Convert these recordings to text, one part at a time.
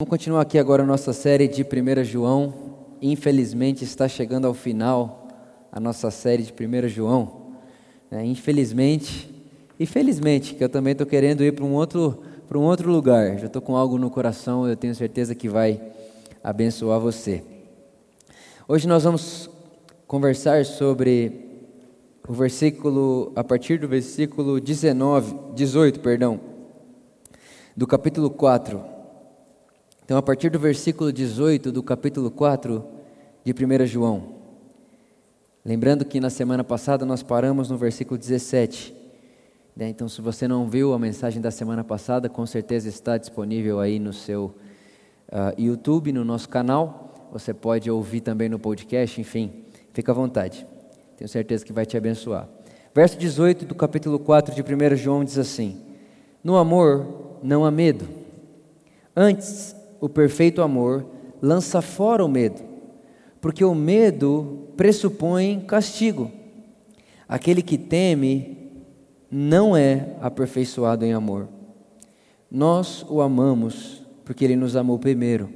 Vamos continuar aqui agora a nossa série de 1 João. Infelizmente está chegando ao final a nossa série de 1 João. É, infelizmente, e felizmente, que eu também estou querendo ir para um outro, para um outro lugar. Já estou com algo no coração, eu tenho certeza que vai abençoar você. Hoje nós vamos conversar sobre o versículo, a partir do versículo 19, 18, perdão, do capítulo 4 então, a partir do versículo 18 do capítulo 4 de 1 João. Lembrando que na semana passada nós paramos no versículo 17. Né? Então, se você não viu a mensagem da semana passada, com certeza está disponível aí no seu uh, YouTube, no nosso canal. Você pode ouvir também no podcast, enfim, fica à vontade. Tenho certeza que vai te abençoar. Verso 18 do capítulo 4 de 1 João diz assim: No amor não há medo. Antes, o perfeito amor lança fora o medo, porque o medo pressupõe castigo. Aquele que teme não é aperfeiçoado em amor. Nós o amamos porque ele nos amou primeiro.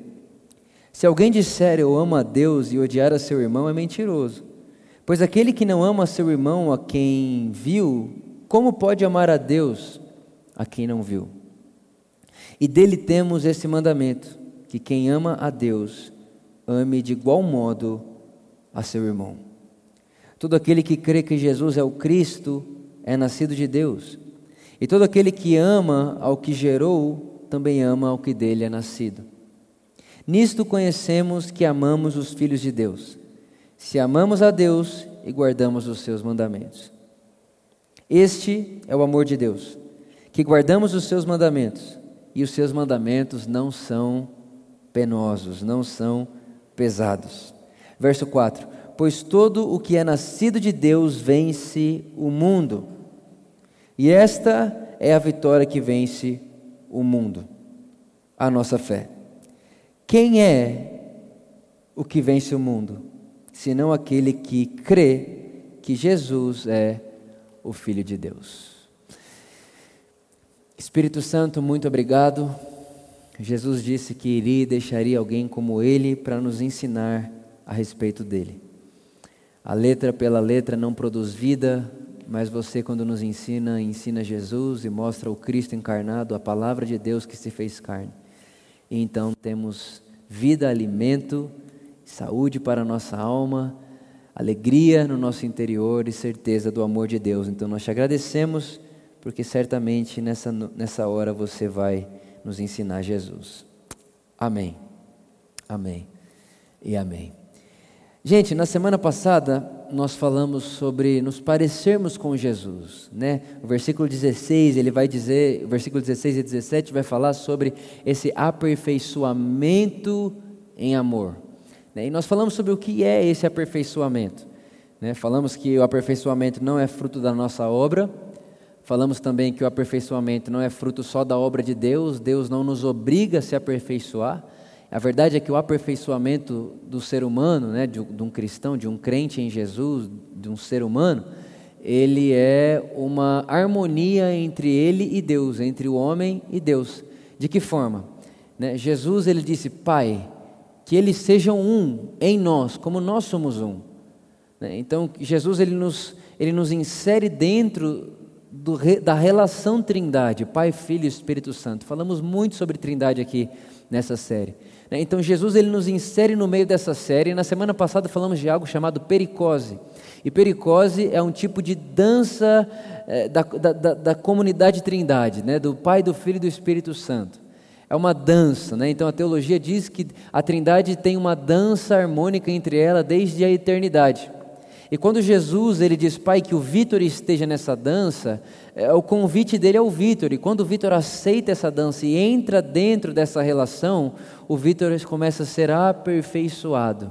Se alguém disser eu amo a Deus e odiar a seu irmão, é mentiroso. Pois aquele que não ama seu irmão a quem viu, como pode amar a Deus a quem não viu? E dele temos esse mandamento: que quem ama a Deus, ame de igual modo a seu irmão. Todo aquele que crê que Jesus é o Cristo é nascido de Deus. E todo aquele que ama ao que gerou, também ama ao que dele é nascido. Nisto conhecemos que amamos os filhos de Deus, se amamos a Deus e guardamos os seus mandamentos. Este é o amor de Deus, que guardamos os seus mandamentos e os seus mandamentos não são penosos, não são pesados. Verso 4: Pois todo o que é nascido de Deus vence o mundo, e esta é a vitória que vence o mundo, a nossa fé. Quem é o que vence o mundo, senão aquele que crê que Jesus é o Filho de Deus? Espírito Santo, muito obrigado. Jesus disse que iria e deixaria alguém como ele para nos ensinar a respeito dele. A letra pela letra não produz vida, mas você, quando nos ensina, ensina Jesus e mostra o Cristo encarnado, a palavra de Deus que se fez carne. E então temos vida, alimento, saúde para a nossa alma, alegria no nosso interior e certeza do amor de Deus. Então nós te agradecemos porque certamente nessa, nessa hora você vai nos ensinar Jesus. Amém. Amém. E amém. Gente, na semana passada nós falamos sobre nos parecermos com Jesus, né? O versículo 16, ele vai dizer, o versículo 16 e 17 vai falar sobre esse aperfeiçoamento em amor. Né? E nós falamos sobre o que é esse aperfeiçoamento. Né? Falamos que o aperfeiçoamento não é fruto da nossa obra, Falamos também que o aperfeiçoamento não é fruto só da obra de Deus, Deus não nos obriga a se aperfeiçoar. A verdade é que o aperfeiçoamento do ser humano, né, de, de um cristão, de um crente em Jesus, de um ser humano, ele é uma harmonia entre ele e Deus, entre o homem e Deus. De que forma? Né? Jesus ele disse: Pai, que eles sejam um em nós, como nós somos um. Né? Então Jesus ele nos, ele nos insere dentro do, da relação Trindade, Pai, Filho e Espírito Santo. Falamos muito sobre Trindade aqui nessa série. Né? Então Jesus ele nos insere no meio dessa série. Na semana passada falamos de algo chamado pericose. E pericose é um tipo de dança é, da, da, da, da, comunidade Trindade, né? do Pai, do Filho e do Espírito Santo. É uma dança, né? então a teologia diz que a Trindade tem uma dança harmônica entre ela desde a eternidade. E quando Jesus ele diz, Pai, que o Vitor esteja nessa dança, é, o convite dele é o Vitor. E quando o Vitor aceita essa dança e entra dentro dessa relação, o Vitor começa a ser aperfeiçoado.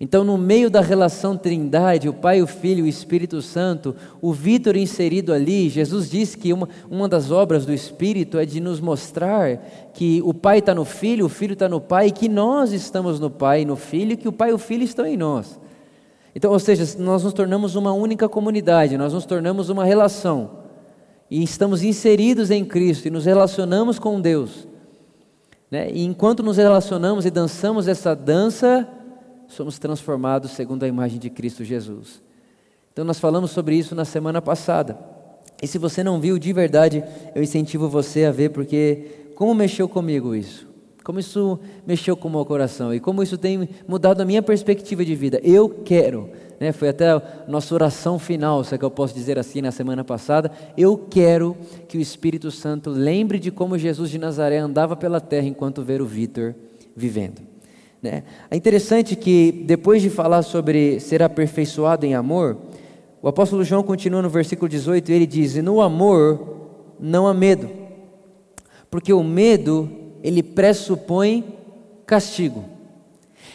Então, no meio da relação Trindade, o Pai, o Filho e o Espírito Santo, o Vitor inserido ali, Jesus disse que uma, uma das obras do Espírito é de nos mostrar que o Pai está no Filho, o Filho está no Pai, que nós estamos no Pai e no Filho, que o Pai e o Filho estão em nós. Então, ou seja, nós nos tornamos uma única comunidade, nós nos tornamos uma relação. E estamos inseridos em Cristo e nos relacionamos com Deus. Né? E enquanto nos relacionamos e dançamos essa dança, somos transformados segundo a imagem de Cristo Jesus. Então, nós falamos sobre isso na semana passada. E se você não viu de verdade, eu incentivo você a ver, porque como mexeu comigo isso? Como isso mexeu com o meu coração e como isso tem mudado a minha perspectiva de vida. Eu quero, né, foi até a nossa oração final, se é que eu posso dizer assim, na semana passada. Eu quero que o Espírito Santo lembre de como Jesus de Nazaré andava pela terra enquanto ver o Vitor vivendo. Né? É interessante que depois de falar sobre ser aperfeiçoado em amor, o apóstolo João continua no versículo 18 e ele diz: E no amor não há medo, porque o medo ele pressupõe castigo.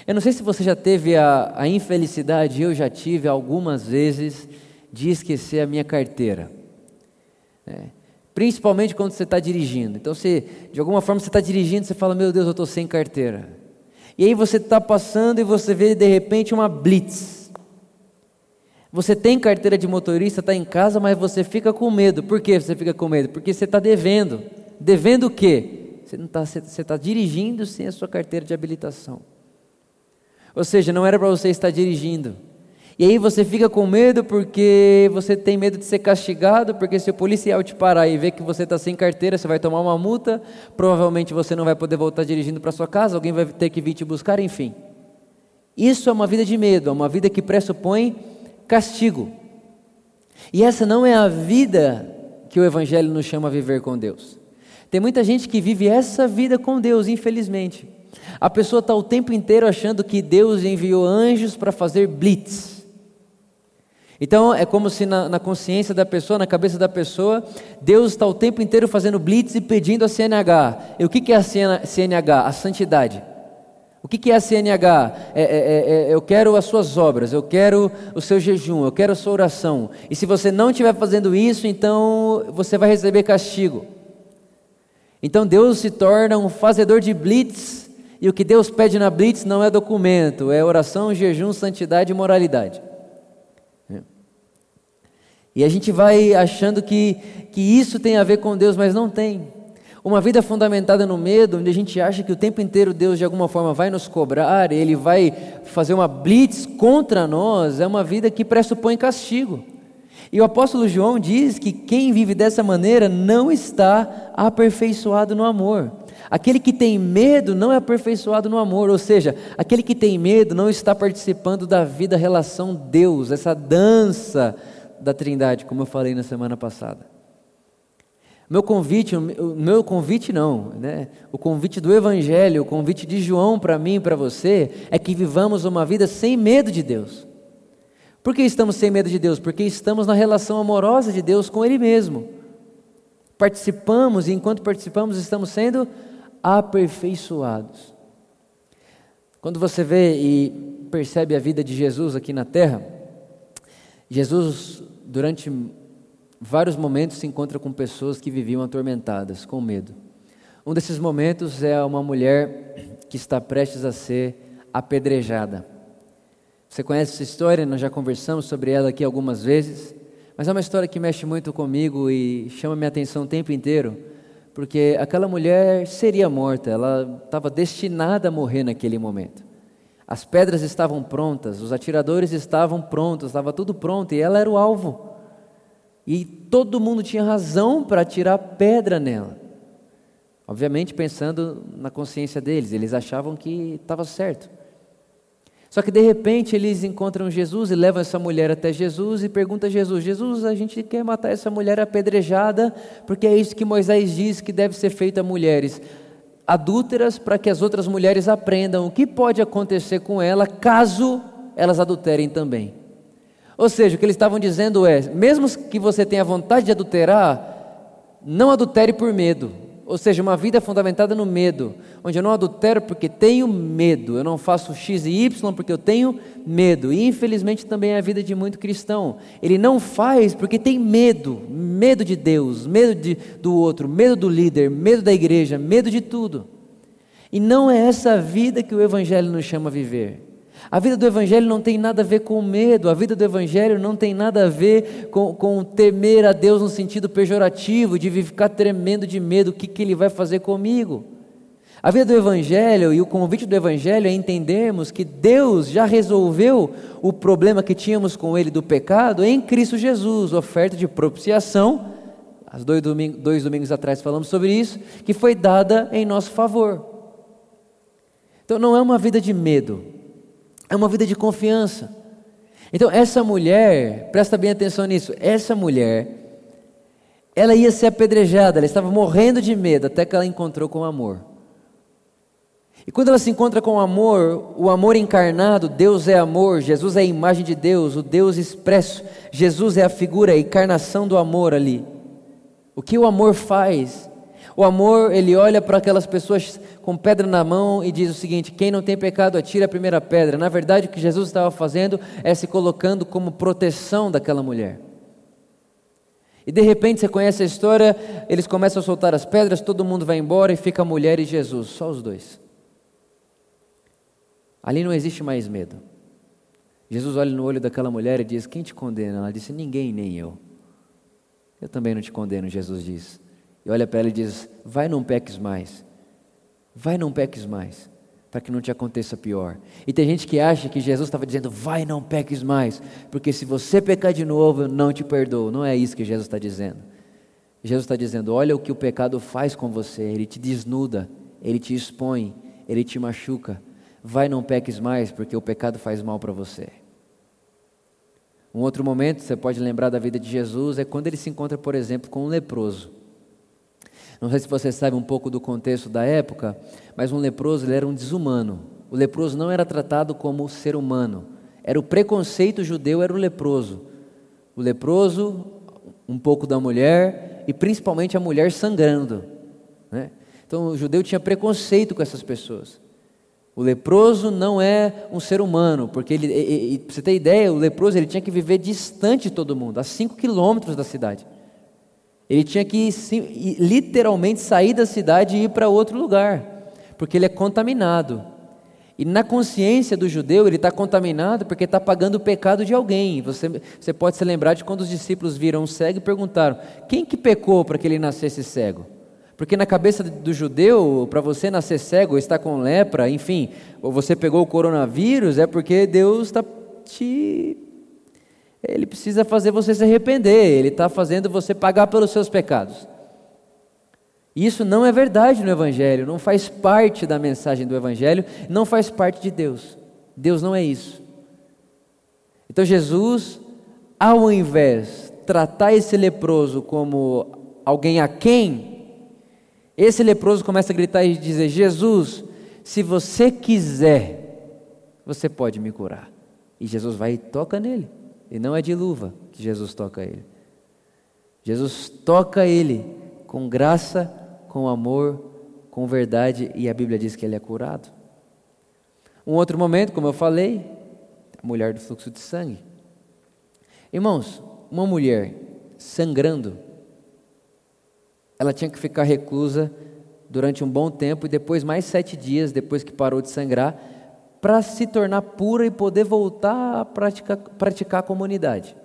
Eu não sei se você já teve a, a infelicidade, eu já tive algumas vezes, de esquecer a minha carteira. É. Principalmente quando você está dirigindo. Então, você, de alguma forma, você está dirigindo, você fala: Meu Deus, eu estou sem carteira. E aí você está passando e você vê de repente uma blitz. Você tem carteira de motorista, está em casa, mas você fica com medo. Por que você fica com medo? Porque você está devendo. Devendo o quê? Você está você tá dirigindo sem a sua carteira de habilitação. Ou seja, não era para você estar dirigindo. E aí você fica com medo porque você tem medo de ser castigado, porque se o policial te parar e ver que você está sem carteira, você vai tomar uma multa, provavelmente você não vai poder voltar dirigindo para sua casa, alguém vai ter que vir te buscar, enfim. Isso é uma vida de medo, é uma vida que pressupõe castigo. E essa não é a vida que o Evangelho nos chama a viver com Deus. Tem muita gente que vive essa vida com Deus, infelizmente. A pessoa está o tempo inteiro achando que Deus enviou anjos para fazer blitz. Então é como se na, na, consciência da pessoa, na cabeça da pessoa, Deus está o tempo inteiro fazendo blitz e pedindo a CNH. E o que, que é a CNH? A santidade. O que é a CNH? É, é, é, é, eu quero as suas obras, eu quero o seu jejum, eu quero a sua oração. E se você não estiver fazendo isso, então você vai receber castigo. Então Deus se torna um fazedor de blitz, e o que Deus pede na blitz não é documento, é oração, jejum, santidade e moralidade. É. E a gente vai achando que, que isso tem a ver com Deus, mas não tem. Uma vida fundamentada no medo, onde a gente acha que o tempo inteiro Deus de alguma forma vai nos cobrar, Ele vai fazer uma blitz contra nós, é uma vida que pressupõe castigo. E o apóstolo João diz que quem vive dessa maneira não está aperfeiçoado no amor. Aquele que tem medo não é aperfeiçoado no amor, ou seja, aquele que tem medo não está participando da vida relação Deus, essa dança da Trindade, como eu falei na semana passada. Meu convite, o meu convite não, né? O convite do Evangelho, o convite de João para mim e para você é que vivamos uma vida sem medo de Deus. Por que estamos sem medo de Deus? Porque estamos na relação amorosa de Deus com Ele mesmo. Participamos e enquanto participamos estamos sendo aperfeiçoados. Quando você vê e percebe a vida de Jesus aqui na terra, Jesus durante vários momentos se encontra com pessoas que viviam atormentadas, com medo. Um desses momentos é uma mulher que está prestes a ser apedrejada. Você conhece essa história, nós já conversamos sobre ela aqui algumas vezes, mas é uma história que mexe muito comigo e chama minha atenção o tempo inteiro, porque aquela mulher seria morta, ela estava destinada a morrer naquele momento. As pedras estavam prontas, os atiradores estavam prontos, estava tudo pronto e ela era o alvo. E todo mundo tinha razão para tirar pedra nela. Obviamente pensando na consciência deles, eles achavam que estava certo. Só que de repente eles encontram Jesus e levam essa mulher até Jesus e perguntam a Jesus: Jesus, a gente quer matar essa mulher apedrejada, porque é isso que Moisés diz que deve ser feito a mulheres adúlteras, para que as outras mulheres aprendam o que pode acontecer com ela caso elas adulterem também. Ou seja, o que eles estavam dizendo é: mesmo que você tenha vontade de adulterar, não adultere por medo. Ou seja, uma vida fundamentada no medo, onde eu não adultero porque tenho medo, eu não faço X e Y porque eu tenho medo. E infelizmente também é a vida de muito cristão. Ele não faz porque tem medo, medo de Deus, medo de, do outro, medo do líder, medo da igreja, medo de tudo. E não é essa vida que o Evangelho nos chama a viver. A vida do Evangelho não tem nada a ver com medo, a vida do Evangelho não tem nada a ver com, com temer a Deus no sentido pejorativo, de ficar tremendo de medo, o que, que Ele vai fazer comigo. A vida do Evangelho e o convite do Evangelho é entendermos que Deus já resolveu o problema que tínhamos com Ele do pecado em Cristo Jesus, oferta de propiciação. Há dois dois domingos atrás falamos sobre isso, que foi dada em nosso favor. Então não é uma vida de medo, é uma vida de confiança. Então essa mulher, presta bem atenção nisso, essa mulher, ela ia ser apedrejada, ela estava morrendo de medo até que ela encontrou com amor. E quando ela se encontra com o amor, o amor encarnado, Deus é amor, Jesus é a imagem de Deus, o Deus expresso, Jesus é a figura, a encarnação do amor ali. O que o amor faz? O amor, ele olha para aquelas pessoas com pedra na mão e diz o seguinte: quem não tem pecado, atira a primeira pedra. Na verdade, o que Jesus estava fazendo é se colocando como proteção daquela mulher. E de repente você conhece a história, eles começam a soltar as pedras, todo mundo vai embora e fica a mulher e Jesus, só os dois. Ali não existe mais medo. Jesus olha no olho daquela mulher e diz: Quem te condena? Ela disse: Ninguém, nem eu. Eu também não te condeno, Jesus diz. E olha para ela e diz: Vai, não peques mais. Vai, não peques mais. Para que não te aconteça pior. E tem gente que acha que Jesus estava dizendo: Vai, não peques mais. Porque se você pecar de novo, eu não te perdoo. Não é isso que Jesus está dizendo. Jesus está dizendo: Olha o que o pecado faz com você. Ele te desnuda, ele te expõe, ele te machuca vai não peques mais, porque o pecado faz mal para você. Um outro momento, você pode lembrar da vida de Jesus, é quando ele se encontra, por exemplo, com um leproso. Não sei se você sabe um pouco do contexto da época, mas um leproso ele era um desumano. O leproso não era tratado como ser humano. Era o preconceito judeu, era o leproso. O leproso, um pouco da mulher e principalmente a mulher sangrando. Né? Então o judeu tinha preconceito com essas pessoas. O leproso não é um ser humano, porque ele, para você ter ideia, o leproso ele tinha que viver distante de todo mundo, a 5 quilômetros da cidade. Ele tinha que literalmente sair da cidade e ir para outro lugar, porque ele é contaminado. E na consciência do judeu, ele está contaminado porque está pagando o pecado de alguém. Você, você pode se lembrar de quando os discípulos viram um cego e perguntaram: quem que pecou para que ele nascesse cego? Porque na cabeça do judeu, para você nascer cego, estar com lepra, enfim, ou você pegou o coronavírus, é porque Deus está te. Ele precisa fazer você se arrepender, Ele está fazendo você pagar pelos seus pecados. Isso não é verdade no Evangelho, não faz parte da mensagem do Evangelho, não faz parte de Deus. Deus não é isso. Então Jesus, ao invés de tratar esse leproso como alguém a quem esse leproso começa a gritar e dizer: Jesus, se você quiser, você pode me curar. E Jesus vai e toca nele. E não é de luva que Jesus toca ele. Jesus toca ele com graça, com amor, com verdade, e a Bíblia diz que ele é curado. Um outro momento, como eu falei, a mulher do fluxo de sangue. Irmãos, uma mulher sangrando, ela tinha que ficar reclusa durante um bom tempo e depois mais sete dias depois que parou de sangrar para se tornar pura e poder voltar a praticar, praticar a comunidade.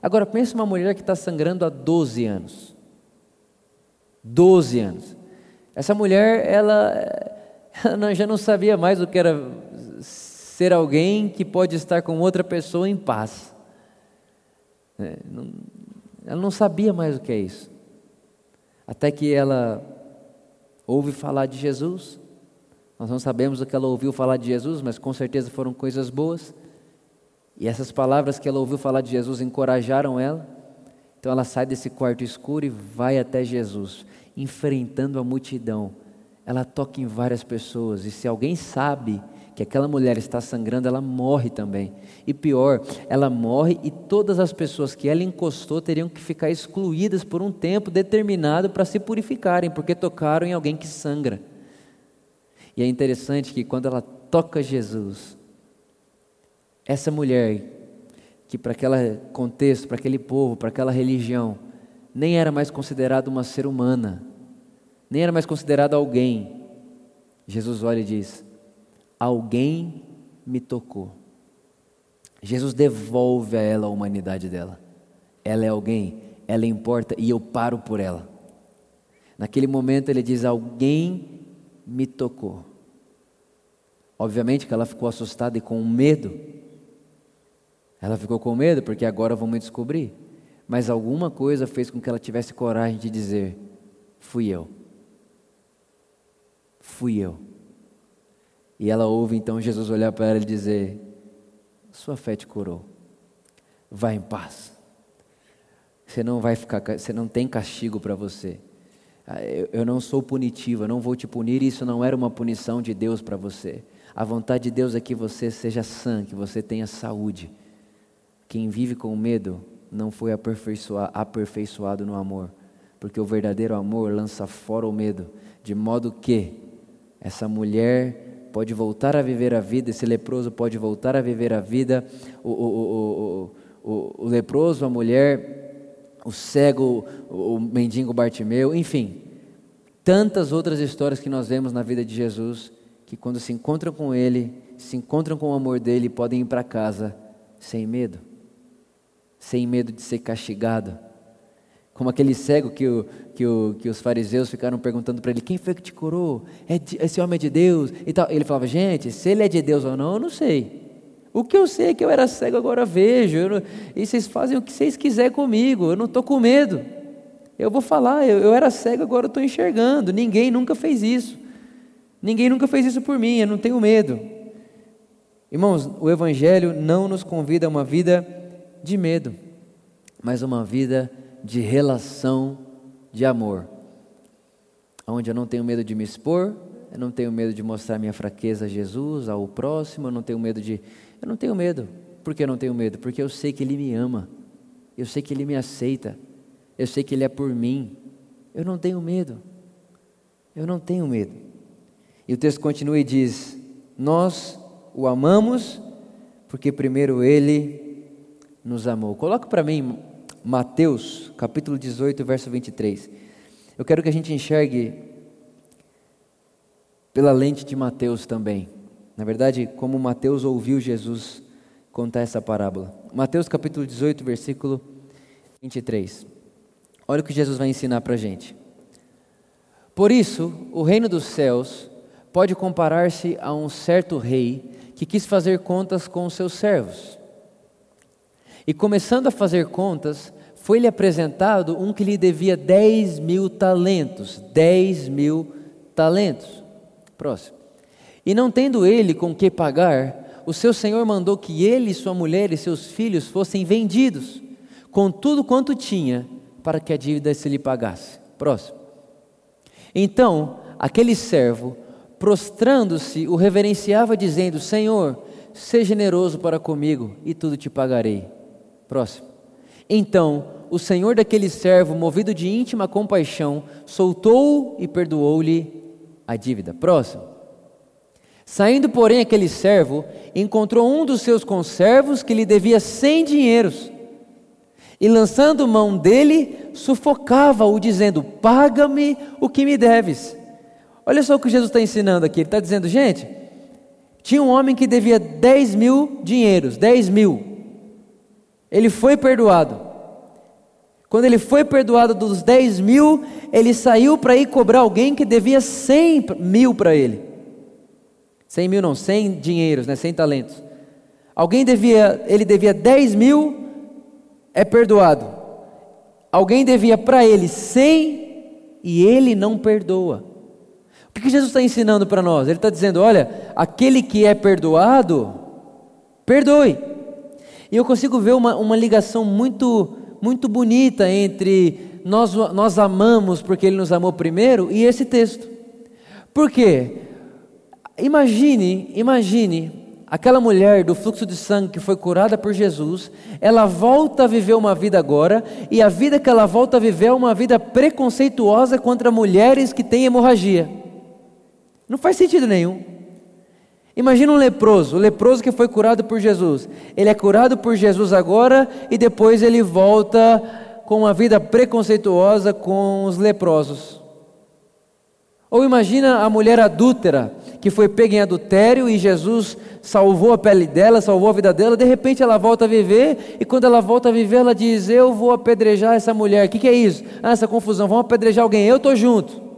Agora pense uma mulher que está sangrando há 12 anos. 12 anos. Essa mulher, ela, ela já não sabia mais o que era ser alguém que pode estar com outra pessoa em paz. É, ela não sabia mais o que é isso. Até que ela ouve falar de Jesus. Nós não sabemos o que ela ouviu falar de Jesus, mas com certeza foram coisas boas. E essas palavras que ela ouviu falar de Jesus encorajaram ela. Então ela sai desse quarto escuro e vai até Jesus, enfrentando a multidão. Ela toca em várias pessoas, e se alguém sabe que aquela mulher está sangrando, ela morre também. E pior, ela morre e todas as pessoas que ela encostou teriam que ficar excluídas por um tempo determinado para se purificarem, porque tocaram em alguém que sangra. E é interessante que quando ela toca Jesus, essa mulher, que para aquele contexto, para aquele povo, para aquela religião, nem era mais considerada uma ser humana, nem era mais considerada alguém. Jesus olha e diz: alguém me tocou. Jesus devolve a ela a humanidade dela. Ela é alguém, ela importa e eu paro por ela. Naquele momento ele diz: Alguém me tocou. Obviamente que ela ficou assustada e com medo. Ela ficou com medo porque agora vamos descobrir. Mas alguma coisa fez com que ela tivesse coragem de dizer: Fui eu. Fui eu. E ela ouve então Jesus olhar para ela e dizer: Sua fé te curou. Vá em paz. Você não vai ficar, você não tem castigo para você. Ah, eu não sou punitivo, eu não vou te punir, isso não era uma punição de Deus para você. A vontade de Deus é que você seja sã, que você tenha saúde. Quem vive com medo não foi aperfeiçoado no amor, porque o verdadeiro amor lança fora o medo, de modo que essa mulher pode voltar a viver a vida, esse leproso pode voltar a viver a vida, o, o, o, o leproso, a mulher, o cego, o mendigo Bartimeu, enfim, tantas outras histórias que nós vemos na vida de Jesus, que quando se encontram com Ele, se encontram com o amor dele, podem ir para casa sem medo sem medo de ser castigado. Como aquele cego que, o, que, o, que os fariseus ficaram perguntando para ele: quem foi que te curou? É de, esse homem é de Deus? E tal. Ele falava: gente, se ele é de Deus ou não, eu não sei. O que eu sei é que eu era cego, agora vejo. E vocês fazem o que vocês quiserem comigo, eu não estou com medo. Eu vou falar, eu, eu era cego, agora estou enxergando. Ninguém nunca fez isso. Ninguém nunca fez isso por mim, eu não tenho medo. Irmãos, o Evangelho não nos convida a uma vida de medo, mas uma vida de relação de amor. Onde eu não tenho medo de me expor, eu não tenho medo de mostrar minha fraqueza a Jesus, ao próximo, eu não tenho medo de. Eu não tenho medo. Por que eu não tenho medo? Porque eu sei que Ele me ama, eu sei que Ele me aceita, eu sei que Ele é por mim. Eu não tenho medo. Eu não tenho medo. E o texto continua e diz: Nós o amamos porque primeiro Ele nos amou. Coloca para mim Mateus, capítulo 18, verso 23. Eu quero que a gente enxergue pela lente de Mateus também. Na verdade, como Mateus ouviu Jesus contar essa parábola. Mateus capítulo 18, versículo 23. Olha o que Jesus vai ensinar para a gente. Por isso, o reino dos céus pode comparar-se a um certo rei que quis fazer contas com os seus servos. E começando a fazer contas, foi-lhe apresentado um que lhe devia 10 mil talentos. 10 mil talentos. Próximo. E não tendo ele com que pagar, o seu senhor mandou que ele, sua mulher e seus filhos fossem vendidos, com tudo quanto tinha, para que a dívida se lhe pagasse. Próximo. Então, aquele servo, prostrando-se, o reverenciava, dizendo: Senhor, seja generoso para comigo, e tudo te pagarei. Próximo. Então, o senhor daquele servo, movido de íntima compaixão, soltou e perdoou-lhe a dívida. Próximo. Saindo, porém, aquele servo, encontrou um dos seus conservos que lhe devia cem dinheiros. E lançando mão dele, sufocava-o, dizendo: Paga-me o que me deves. Olha só o que Jesus está ensinando aqui. Ele está dizendo, gente, tinha um homem que devia 10 mil dinheiros, 10 mil. Ele foi perdoado. Quando ele foi perdoado dos 10 mil, ele saiu para ir cobrar alguém que devia 100 mil para ele. 100 mil não, 100 dinheiros, né, 100 talentos. Alguém devia, ele devia 10 mil, é perdoado. Alguém devia para ele 100 e ele não perdoa. O que Jesus está ensinando para nós? Ele está dizendo: olha, aquele que é perdoado, perdoe. E eu consigo ver uma, uma ligação muito, muito bonita entre nós, nós amamos porque Ele nos amou primeiro e esse texto. Por quê? Imagine, imagine aquela mulher do fluxo de sangue que foi curada por Jesus, ela volta a viver uma vida agora, e a vida que ela volta a viver é uma vida preconceituosa contra mulheres que têm hemorragia. Não faz sentido nenhum. Imagina um leproso, o leproso que foi curado por Jesus. Ele é curado por Jesus agora e depois ele volta com uma vida preconceituosa com os leprosos. Ou imagina a mulher adúltera que foi pega em adultério e Jesus salvou a pele dela, salvou a vida dela, de repente ela volta a viver e quando ela volta a viver ela diz: Eu vou apedrejar essa mulher. O que, que é isso? Ah, essa confusão, vamos apedrejar alguém, eu estou junto.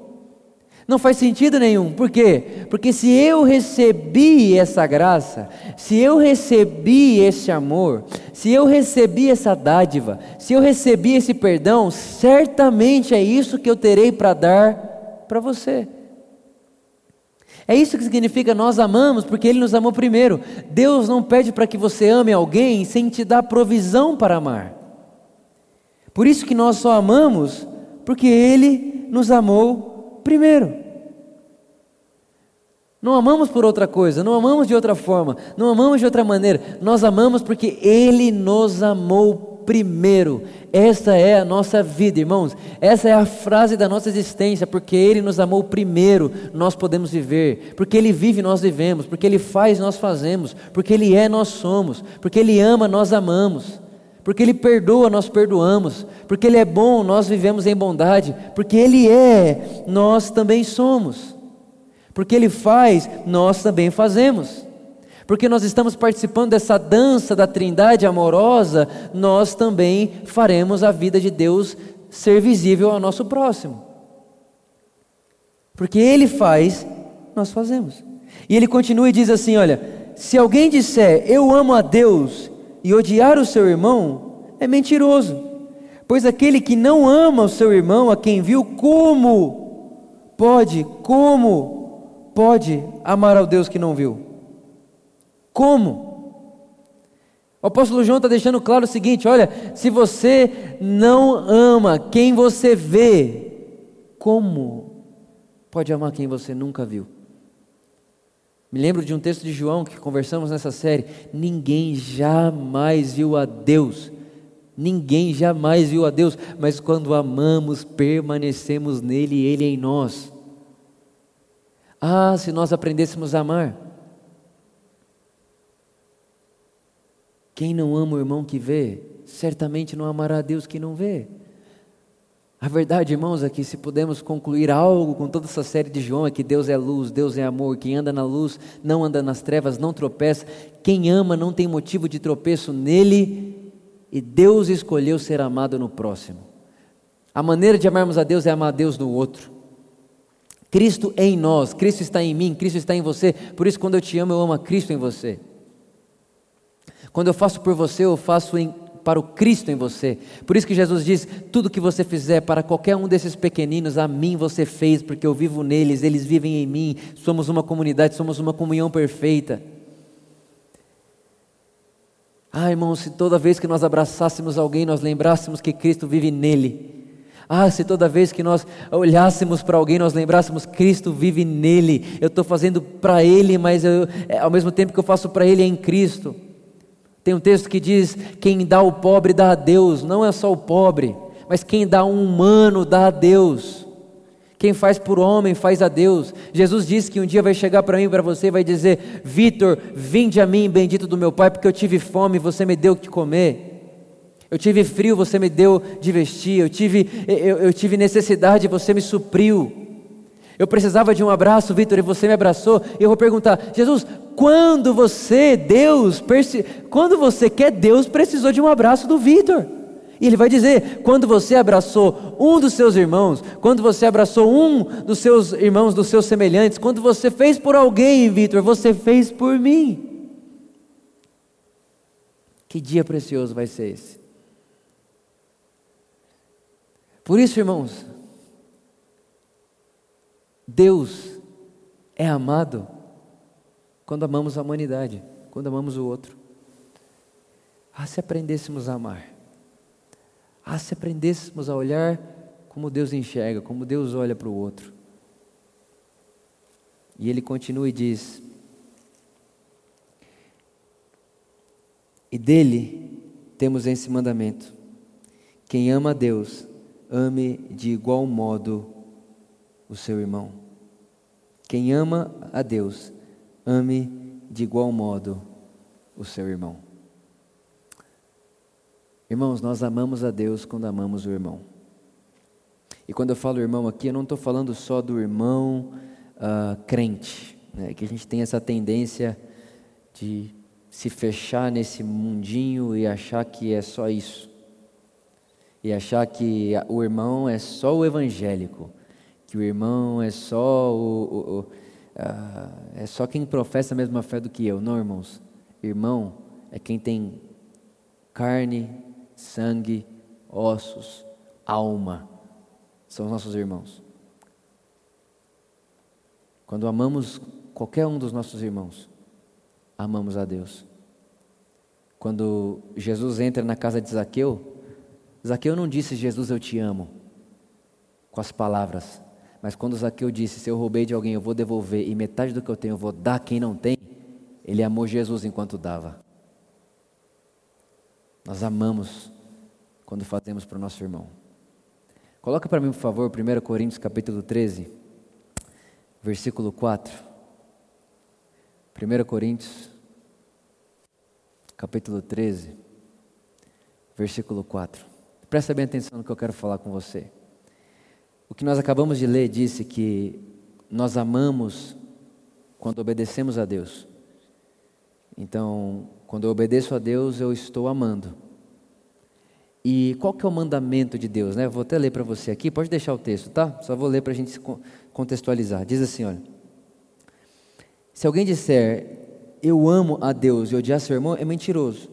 Não faz sentido nenhum. Por quê? Porque se eu recebi essa graça, se eu recebi esse amor, se eu recebi essa dádiva, se eu recebi esse perdão, certamente é isso que eu terei para dar para você. É isso que significa nós amamos, porque Ele nos amou primeiro. Deus não pede para que você ame alguém sem te dar provisão para amar. Por isso que nós só amamos, porque Ele nos amou primeiro. Não amamos por outra coisa, não amamos de outra forma, não amamos de outra maneira. Nós amamos porque Ele nos amou primeiro. Essa é a nossa vida, irmãos. Essa é a frase da nossa existência. Porque Ele nos amou primeiro, nós podemos viver. Porque Ele vive, nós vivemos. Porque Ele faz, nós fazemos. Porque Ele é, nós somos. Porque Ele ama, nós amamos. Porque Ele perdoa, nós perdoamos. Porque Ele é bom, nós vivemos em bondade. Porque Ele é, nós também somos. Porque Ele faz, nós também fazemos porque nós estamos participando dessa dança da trindade amorosa, nós também faremos a vida de Deus ser visível ao nosso próximo. Porque Ele faz, nós fazemos. E ele continua e diz assim: Olha, se alguém disser eu amo a Deus e odiar o seu irmão, é mentiroso. Pois aquele que não ama o seu irmão, a quem viu, como pode, como pode amar ao Deus que não viu? Como? O apóstolo João está deixando claro o seguinte: olha, se você não ama quem você vê, como pode amar quem você nunca viu? Me lembro de um texto de João que conversamos nessa série. Ninguém jamais viu a Deus. Ninguém jamais viu a Deus, mas quando amamos, permanecemos nele e ele em nós. Ah, se nós aprendêssemos a amar. Quem não ama o irmão que vê, certamente não amará a Deus que não vê. A verdade, irmãos, é que se podemos concluir algo com toda essa série de João, é que Deus é luz, Deus é amor, quem anda na luz não anda nas trevas, não tropeça, quem ama não tem motivo de tropeço nele, e Deus escolheu ser amado no próximo. A maneira de amarmos a Deus é amar a Deus no outro. Cristo é em nós, Cristo está em mim, Cristo está em você, por isso quando eu te amo, eu amo a Cristo em você. Quando eu faço por você, eu faço em, para o Cristo em você. Por isso que Jesus diz: tudo que você fizer para qualquer um desses pequeninos, a mim você fez, porque eu vivo neles, eles vivem em mim. Somos uma comunidade, somos uma comunhão perfeita. Ah, irmão, se toda vez que nós abraçássemos alguém, nós lembrássemos que Cristo vive nele. Ah, se toda vez que nós olhássemos para alguém, nós lembrássemos Cristo vive nele. Eu estou fazendo para Ele, mas eu, é, ao mesmo tempo que eu faço para Ele é em Cristo. Tem um texto que diz: quem dá o pobre dá a Deus, não é só o pobre, mas quem dá um humano dá a Deus. Quem faz por homem faz a Deus. Jesus disse que um dia vai chegar para mim, para você, e vai dizer: Vitor, vinde a mim, bendito do meu Pai, porque eu tive fome, você me deu o que comer. Eu tive frio, você me deu de vestir. Eu tive, eu, eu tive necessidade, você me supriu. Eu precisava de um abraço, Vitor, e você me abraçou. E eu vou perguntar: Jesus, quando você, Deus, quando você quer Deus, precisou de um abraço do Vitor? E ele vai dizer: quando você abraçou um dos seus irmãos, quando você abraçou um dos seus irmãos, dos seus semelhantes, quando você fez por alguém, Vitor, você fez por mim. Que dia precioso vai ser esse? Por isso, irmãos, Deus é amado quando amamos a humanidade, quando amamos o outro. Ah, se aprendêssemos a amar. Ah, se aprendêssemos a olhar como Deus enxerga, como Deus olha para o outro. E ele continua e diz: E dele temos esse mandamento: quem ama a Deus, ame de igual modo o seu irmão. Quem ama a Deus, ame de igual modo o seu irmão. Irmãos, nós amamos a Deus quando amamos o irmão. E quando eu falo irmão aqui, eu não estou falando só do irmão uh, crente, né? que a gente tem essa tendência de se fechar nesse mundinho e achar que é só isso. E achar que o irmão é só o evangélico que o irmão é só o, o, o é só quem professa a mesma fé do que eu. Não, irmãos. Irmão é quem tem carne, sangue, ossos, alma. São os nossos irmãos. Quando amamos qualquer um dos nossos irmãos, amamos a Deus. Quando Jesus entra na casa de Zaqueu, Zaqueu não disse Jesus eu te amo com as palavras, mas quando Zaqueu disse se eu roubei de alguém eu vou devolver e metade do que eu tenho eu vou dar quem não tem, ele amou Jesus enquanto dava. Nós amamos quando fazemos para o nosso irmão. Coloca para mim, por favor, 1 Coríntios capítulo 13, versículo 4. 1 Coríntios capítulo 13, versículo 4. Presta bem atenção no que eu quero falar com você. O que nós acabamos de ler disse que nós amamos quando obedecemos a Deus. Então, quando eu obedeço a Deus, eu estou amando. E qual que é o mandamento de Deus? Né? vou até ler para você aqui, pode deixar o texto, tá? Só vou ler para a gente contextualizar. Diz assim, olha. Se alguém disser, eu amo a Deus e odiar seu irmão, é mentiroso.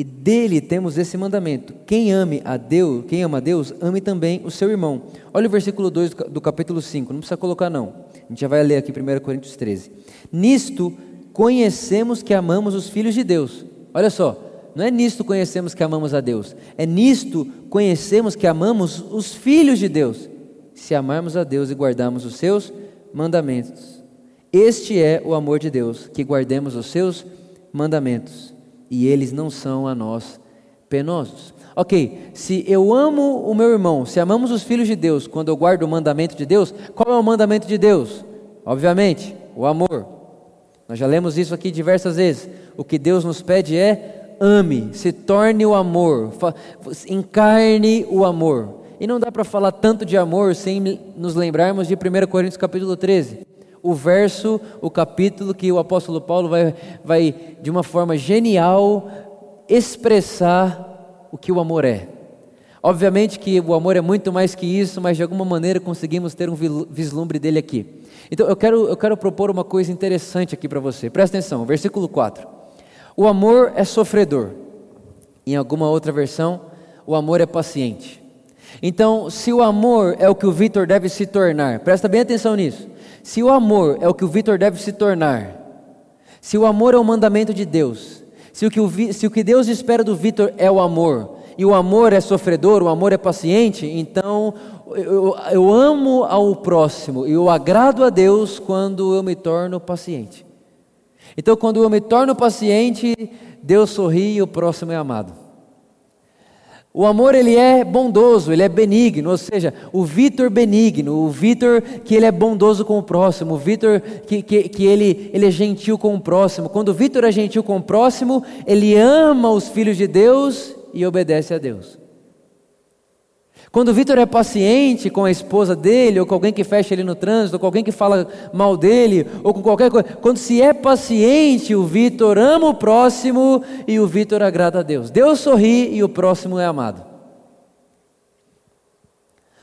E dele temos esse mandamento: quem ame a Deus, quem ama a Deus, ame também o seu irmão. Olha o versículo 2 do capítulo 5, não precisa colocar não. A gente já vai ler aqui 1 Coríntios 13. Nisto conhecemos que amamos os filhos de Deus. Olha só, não é nisto conhecemos que amamos a Deus, é nisto conhecemos que amamos os filhos de Deus, se amarmos a Deus e guardarmos os seus mandamentos. Este é o amor de Deus, que guardemos os seus mandamentos, e eles não são a nós penosos. Ok, se eu amo o meu irmão, se amamos os filhos de Deus, quando eu guardo o mandamento de Deus, qual é o mandamento de Deus? Obviamente, o amor. Nós já lemos isso aqui diversas vezes. O que Deus nos pede é ame, se torne o amor, encarne o amor. E não dá para falar tanto de amor sem nos lembrarmos de 1 Coríntios capítulo 13. O verso, o capítulo que o apóstolo Paulo vai, vai de uma forma genial expressar o que o amor é. Obviamente que o amor é muito mais que isso, mas de alguma maneira conseguimos ter um vislumbre dele aqui. Então eu quero, eu quero propor uma coisa interessante aqui para você. Presta atenção, versículo 4. O amor é sofredor. Em alguma outra versão, o amor é paciente. Então, se o amor é o que o Vitor deve se tornar, presta bem atenção nisso. Se o amor é o que o Vitor deve se tornar, se o amor é o mandamento de Deus, se o que, o, se o que Deus espera do Vitor é o amor, e o amor é sofredor, o amor é paciente, então eu, eu amo ao próximo e eu agrado a Deus quando eu me torno paciente. Então, quando eu me torno paciente, Deus sorri e o próximo é amado. O amor ele é bondoso, ele é benigno, ou seja, o Vitor benigno, o Vitor que ele é bondoso com o próximo, o Vitor que, que, que ele, ele é gentil com o próximo. Quando o Vitor é gentil com o próximo, ele ama os filhos de Deus e obedece a Deus. Quando o Vitor é paciente com a esposa dele, ou com alguém que fecha ele no trânsito, ou com alguém que fala mal dele, ou com qualquer coisa, quando se é paciente, o Vitor ama o próximo e o Vitor agrada a Deus. Deus sorri e o próximo é amado.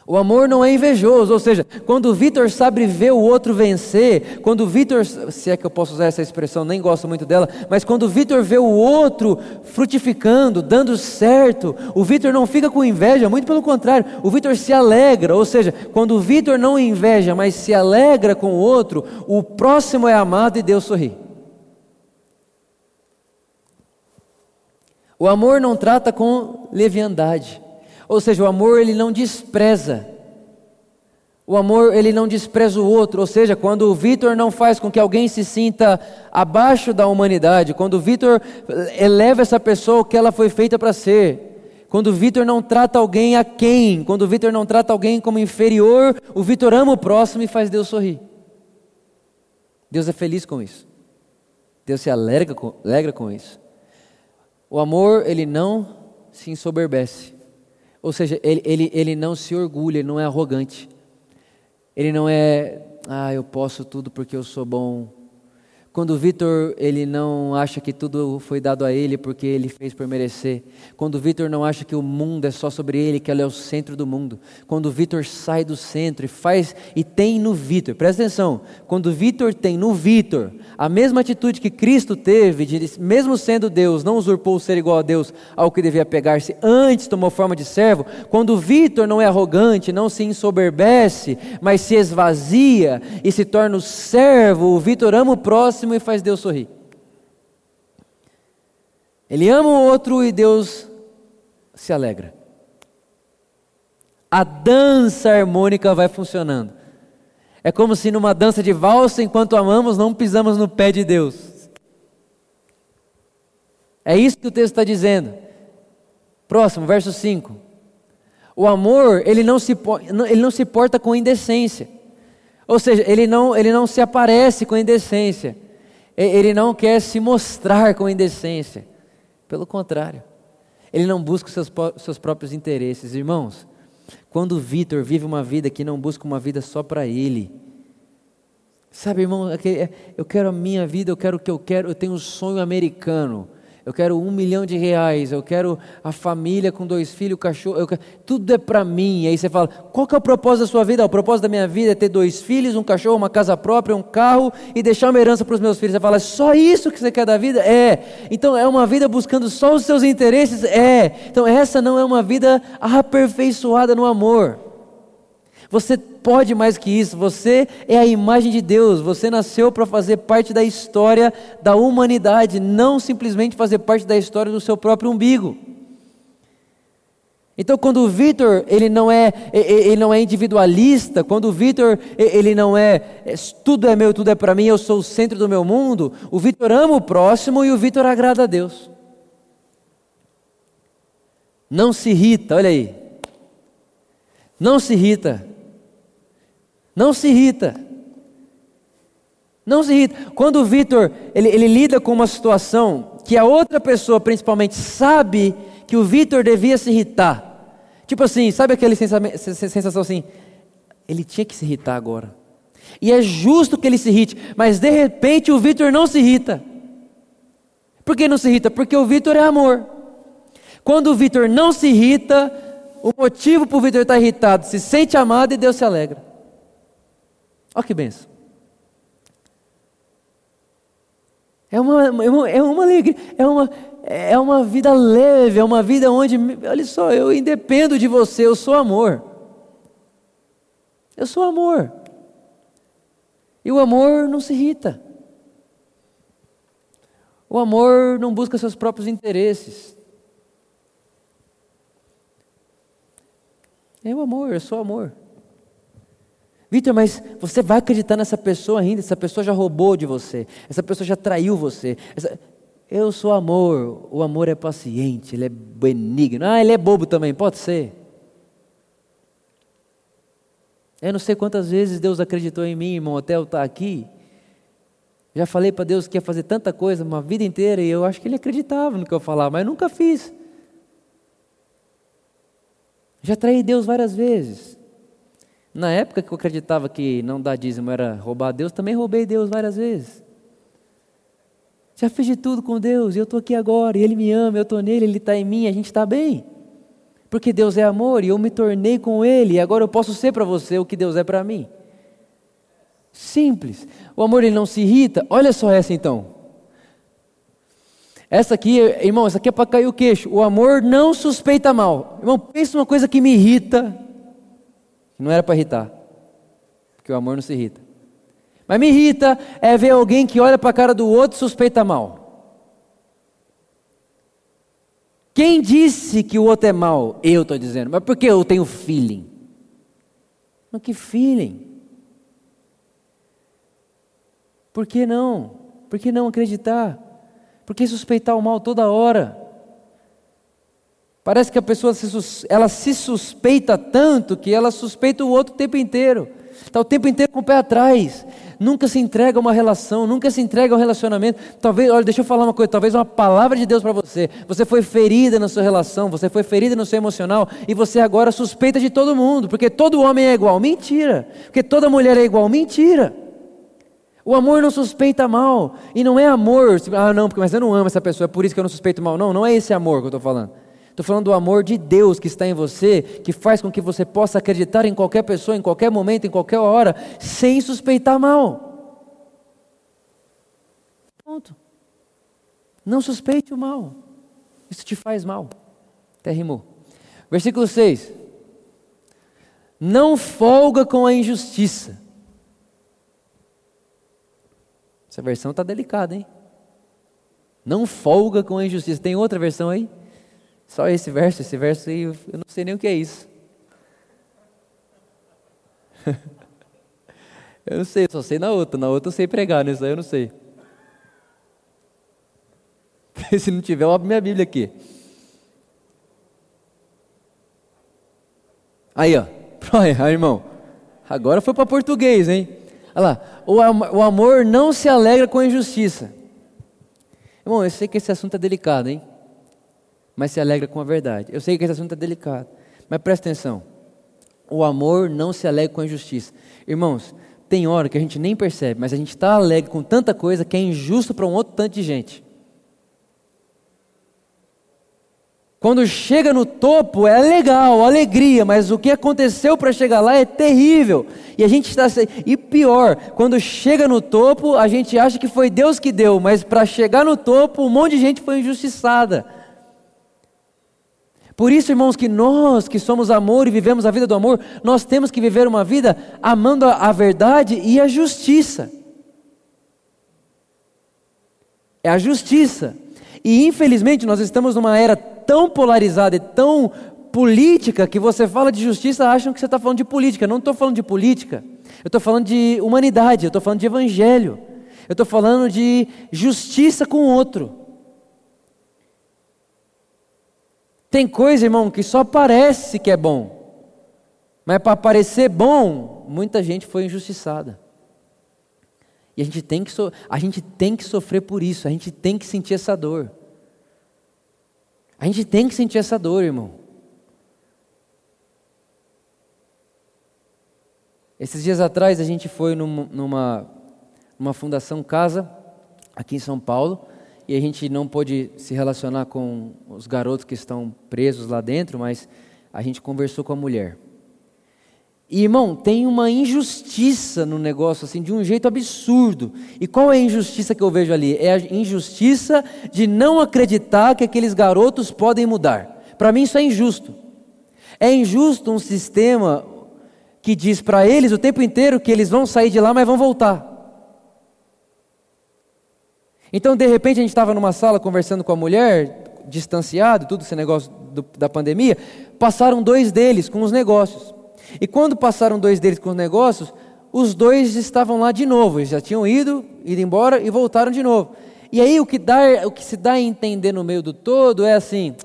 O amor não é invejoso, ou seja, quando o Vitor sabe ver o outro vencer, quando o Vitor, se é que eu posso usar essa expressão, nem gosto muito dela, mas quando o Vitor vê o outro frutificando, dando certo, o Vitor não fica com inveja, muito pelo contrário, o Vitor se alegra, ou seja, quando o Vitor não inveja, mas se alegra com o outro, o próximo é amado e Deus sorri. O amor não trata com leviandade. Ou seja, o amor ele não despreza. O amor ele não despreza o outro, ou seja, quando o Vitor não faz com que alguém se sinta abaixo da humanidade, quando o Vitor eleva essa pessoa que ela foi feita para ser, quando o Vitor não trata alguém a quem, quando o Vitor não trata alguém como inferior, o Vitor ama o próximo e faz Deus sorrir. Deus é feliz com isso. Deus se alegra com, alegra com isso. O amor, ele não se ensoberbece. Ou seja, ele, ele, ele não se orgulha, ele não é arrogante. Ele não é, ah, eu posso tudo porque eu sou bom. Quando o Vitor ele não acha que tudo foi dado a ele porque ele fez por merecer. Quando o Vitor não acha que o mundo é só sobre ele, que ele é o centro do mundo. Quando o Vitor sai do centro e faz e tem no Vitor. Presta atenção. Quando o Vitor tem no Vitor a mesma atitude que Cristo teve, de, mesmo sendo Deus, não usurpou o ser igual a Deus ao que devia pegar-se, antes tomou forma de servo. Quando o Vitor não é arrogante, não se ensoberbece, mas se esvazia e se torna o servo, o Vitor ama o próximo próximo e faz Deus sorrir. Ele ama o outro e Deus se alegra. A dança harmônica vai funcionando. É como se numa dança de valsa, enquanto amamos, não pisamos no pé de Deus. É isso que o texto está dizendo. Próximo, verso 5. O amor, ele não se, ele não se porta com indecência. Ou seja, ele não, ele não se aparece com indecência. Ele não quer se mostrar com indecência. Pelo contrário, ele não busca os seus, seus próprios interesses. Irmãos, quando o Vitor vive uma vida que não busca uma vida só para ele, sabe, irmão, é, eu quero a minha vida, eu quero o que eu quero, eu tenho um sonho americano eu quero um milhão de reais, eu quero a família com dois filhos, cachorro, quero, tudo é para mim. E aí você fala, qual que é o propósito da sua vida? O propósito da minha vida é ter dois filhos, um cachorro, uma casa própria, um carro e deixar uma herança para os meus filhos. Você fala, é só isso que você quer da vida? É. Então é uma vida buscando só os seus interesses? É. Então essa não é uma vida aperfeiçoada no amor. Você pode mais que isso, você é a imagem de Deus, você nasceu para fazer parte da história da humanidade, não simplesmente fazer parte da história do seu próprio umbigo. Então, quando o Vitor ele não é ele não é individualista, quando o Vitor ele não é, é tudo é meu, tudo é para mim, eu sou o centro do meu mundo, o Vitor ama o próximo e o Vitor agrada a Deus. Não se irrita, olha aí. Não se irrita não se irrita. Não se irrita. Quando o Vitor ele, ele lida com uma situação que a outra pessoa, principalmente, sabe que o Vitor devia se irritar. Tipo assim, sabe aquela sensação assim? Ele tinha que se irritar agora. E é justo que ele se irrite, mas de repente o Vitor não se irrita. Por que não se irrita? Porque o Vitor é amor. Quando o Vitor não se irrita, o motivo para o Vitor estar irritado se sente amado e Deus se alegra. Olha que benção. É uma, é uma, é uma alegria, é uma, é uma vida leve, é uma vida onde, olha só, eu independo de você, eu sou amor. Eu sou amor. E o amor não se irrita. O amor não busca seus próprios interesses. É o amor, eu sou amor. Vitor, mas você vai acreditar nessa pessoa ainda? Essa pessoa já roubou de você, essa pessoa já traiu você. Essa... Eu sou amor, o amor é paciente, ele é benigno. Ah, ele é bobo também, pode ser. Eu não sei quantas vezes Deus acreditou em mim, irmão, até eu estar aqui. Já falei para Deus que ia fazer tanta coisa uma vida inteira e eu acho que Ele acreditava no que eu falava, mas eu nunca fiz. Já traí Deus várias vezes. Na época que eu acreditava que não dar dízimo era roubar Deus, também roubei Deus várias vezes. Já fiz de tudo com Deus e eu estou aqui agora, e Ele me ama, eu estou nele, Ele está em mim, a gente está bem. Porque Deus é amor e eu me tornei com Ele, e agora eu posso ser para você o que Deus é para mim. Simples. O amor ele não se irrita. Olha só essa então. Essa aqui, irmão, essa aqui é para cair o queixo. O amor não suspeita mal. Irmão, pensa uma coisa que me irrita não era para irritar, porque o amor não se irrita. Mas me irrita é ver alguém que olha para a cara do outro e suspeita mal. Quem disse que o outro é mal? Eu estou dizendo, mas porque eu tenho feeling. Mas que feeling? Por que não? Por que não acreditar? Por que suspeitar o mal toda hora? Parece que a pessoa se, ela se suspeita tanto que ela suspeita o outro o tempo inteiro. Está o tempo inteiro com o pé atrás. Nunca se entrega a uma relação, nunca se entrega a um relacionamento. Talvez, olha, deixa eu falar uma coisa, talvez uma palavra de Deus para você. Você foi ferida na sua relação, você foi ferida no seu emocional e você agora suspeita de todo mundo, porque todo homem é igual. Mentira. Porque toda mulher é igual. Mentira. O amor não suspeita mal. E não é amor, ah, não, porque mas eu não amo essa pessoa, é por isso que eu não suspeito mal. Não, não é esse amor que eu estou falando. Estou falando do amor de Deus que está em você, que faz com que você possa acreditar em qualquer pessoa, em qualquer momento, em qualquer hora, sem suspeitar mal. Ponto. Não suspeite o mal. Isso te faz mal. Até rimou. Versículo 6. Não folga com a injustiça. Essa versão está delicada, hein? Não folga com a injustiça. Tem outra versão aí? Só esse verso, esse verso aí, eu não sei nem o que é isso. eu não sei, só sei na outra. Na outra eu sei pregar, nessa aí eu não sei. Se não tiver, eu abro minha Bíblia aqui. Aí, ó. Olha, irmão. Agora foi para português, hein? Olha lá. O, o amor não se alegra com a injustiça. Irmão, eu sei que esse assunto é delicado, hein? Mas se alegra com a verdade. Eu sei que esse assunto é delicado. Mas presta atenção. O amor não se alegra com a injustiça. Irmãos, tem hora que a gente nem percebe, mas a gente está alegre com tanta coisa que é injusto para um outro tanto de gente. Quando chega no topo é legal, alegria, mas o que aconteceu para chegar lá é terrível. E a gente está e pior, quando chega no topo, a gente acha que foi Deus que deu, mas para chegar no topo, um monte de gente foi injustiçada. Por isso, irmãos, que nós que somos amor e vivemos a vida do amor, nós temos que viver uma vida amando a verdade e a justiça. É a justiça. E infelizmente nós estamos numa era tão polarizada e tão política que você fala de justiça, acham que você está falando de política. Eu não estou falando de política. Eu estou falando de humanidade, eu estou falando de evangelho. Eu estou falando de justiça com o outro. Tem coisa, irmão, que só parece que é bom. Mas para parecer bom, muita gente foi injustiçada. E a gente, tem que so a gente tem que sofrer por isso, a gente tem que sentir essa dor. A gente tem que sentir essa dor, irmão. Esses dias atrás a gente foi numa, numa fundação casa, aqui em São Paulo, e a gente não pôde se relacionar com os garotos que estão presos lá dentro, mas a gente conversou com a mulher. E, irmão, tem uma injustiça no negócio, assim, de um jeito absurdo. E qual é a injustiça que eu vejo ali? É a injustiça de não acreditar que aqueles garotos podem mudar. Para mim, isso é injusto. É injusto um sistema que diz para eles o tempo inteiro que eles vão sair de lá, mas vão voltar. Então, de repente, a gente estava numa sala conversando com a mulher, distanciado, tudo esse negócio do, da pandemia. Passaram dois deles com os negócios. E quando passaram dois deles com os negócios, os dois estavam lá de novo. Eles já tinham ido, ido embora e voltaram de novo. E aí o que, dá, o que se dá a entender no meio do todo é assim: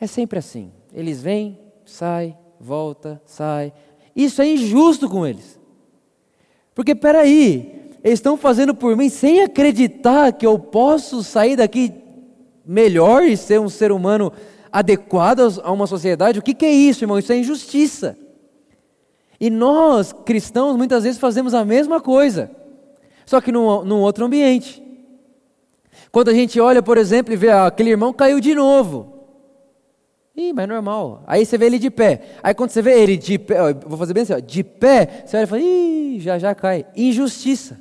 é sempre assim. Eles vêm, sai, volta, sai. Isso é injusto com eles. Porque peraí, eles estão fazendo por mim sem acreditar que eu posso sair daqui melhor e ser um ser humano adequado a uma sociedade. O que, que é isso, irmão? Isso é injustiça. E nós, cristãos, muitas vezes fazemos a mesma coisa, só que num, num outro ambiente. Quando a gente olha, por exemplo, e vê ah, aquele irmão caiu de novo. Ih, mas é normal. Aí você vê ele de pé. Aí quando você vê ele de pé, ó, vou fazer bem assim, ó, de pé, você olha e fala, ih, já já cai. Injustiça.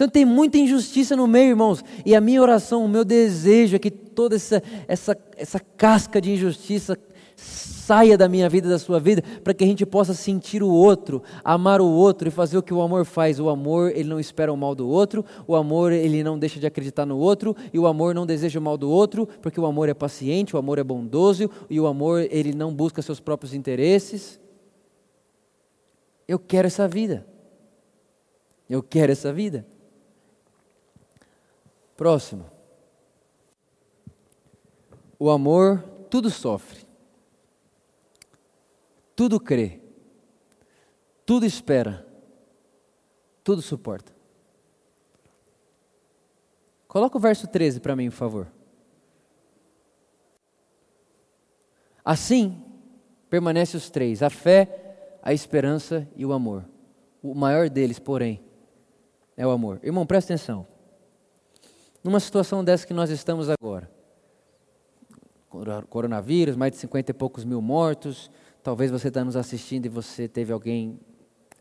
Então tem muita injustiça no meio, irmãos. E a minha oração, o meu desejo é que toda essa, essa, essa casca de injustiça saia da minha vida, da sua vida, para que a gente possa sentir o outro, amar o outro e fazer o que o amor faz. O amor, ele não espera o mal do outro, o amor, ele não deixa de acreditar no outro, e o amor não deseja o mal do outro, porque o amor é paciente, o amor é bondoso, e o amor, ele não busca seus próprios interesses. Eu quero essa vida. Eu quero essa vida. Próximo. O amor tudo sofre tudo crê, tudo espera, tudo suporta. Coloca o verso 13 para mim, por favor. Assim, permanece os três: a fé, a esperança e o amor. O maior deles, porém, é o amor. Irmão, presta atenção. Numa situação dessa que nós estamos agora, coronavírus, mais de 50 e poucos mil mortos, talvez você está nos assistindo e você teve alguém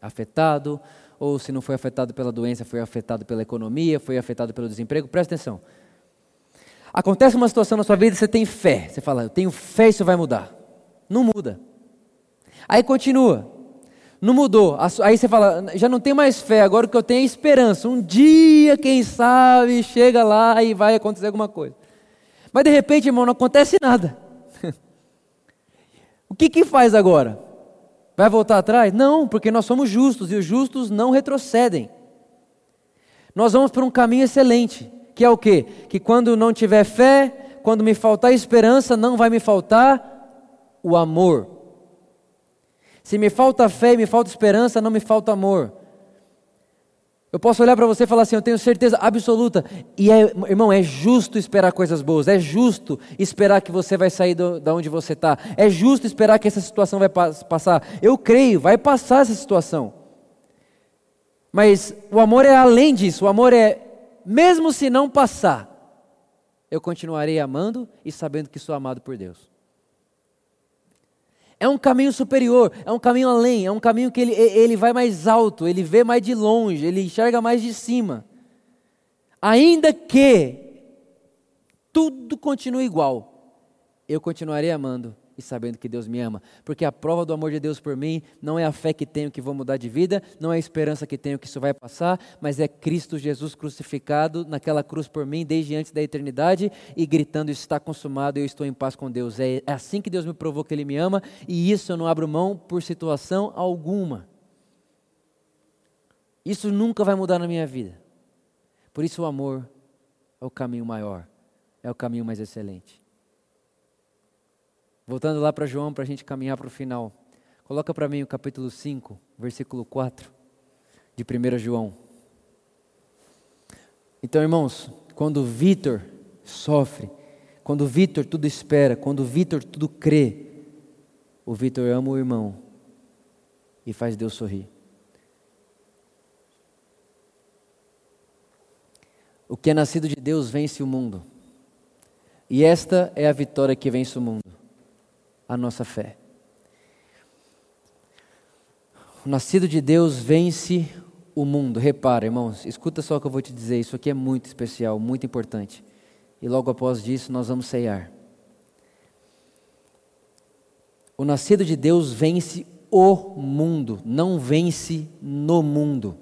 afetado, ou se não foi afetado pela doença, foi afetado pela economia, foi afetado pelo desemprego. Presta atenção. Acontece uma situação na sua vida você tem fé. Você fala, eu tenho fé, isso vai mudar. Não muda. Aí continua. Não mudou. Aí você fala, já não tem mais fé, agora o que eu tenho é esperança. Um dia, quem sabe, chega lá e vai acontecer alguma coisa. Mas de repente, irmão, não acontece nada. o que que faz agora? Vai voltar atrás? Não, porque nós somos justos e os justos não retrocedem. Nós vamos por um caminho excelente, que é o quê? Que quando não tiver fé, quando me faltar esperança, não vai me faltar o amor. Se me falta fé, me falta esperança, não me falta amor. Eu posso olhar para você e falar assim: eu tenho certeza absoluta. E é, irmão, é justo esperar coisas boas. É justo esperar que você vai sair da onde você está. É justo esperar que essa situação vai passar. Eu creio, vai passar essa situação. Mas o amor é além disso. O amor é, mesmo se não passar, eu continuarei amando e sabendo que sou amado por Deus. É um caminho superior, é um caminho além, é um caminho que ele, ele vai mais alto, ele vê mais de longe, ele enxerga mais de cima. Ainda que tudo continue igual, eu continuarei amando e sabendo que Deus me ama. Porque a prova do amor de Deus por mim não é a fé que tenho que vou mudar de vida, não é a esperança que tenho que isso vai passar, mas é Cristo Jesus crucificado naquela cruz por mim desde antes da eternidade e gritando: Está consumado, eu estou em paz com Deus. É assim que Deus me provou que Ele me ama e isso eu não abro mão por situação alguma. Isso nunca vai mudar na minha vida. Por isso o amor é o caminho maior, é o caminho mais excelente. Voltando lá para João, para a gente caminhar para o final. Coloca para mim o capítulo 5, versículo 4 de 1 João. Então, irmãos, quando Vitor sofre, quando Vitor tudo espera, quando Vitor tudo crê, o Vitor ama o irmão e faz Deus sorrir. O que é nascido de Deus vence o mundo. E esta é a vitória que vence o mundo a nossa fé. O nascido de Deus vence o mundo. Repara, irmãos, escuta só o que eu vou te dizer. Isso aqui é muito especial, muito importante. E logo após disso, nós vamos ceiar. O nascido de Deus vence o mundo, não vence no mundo.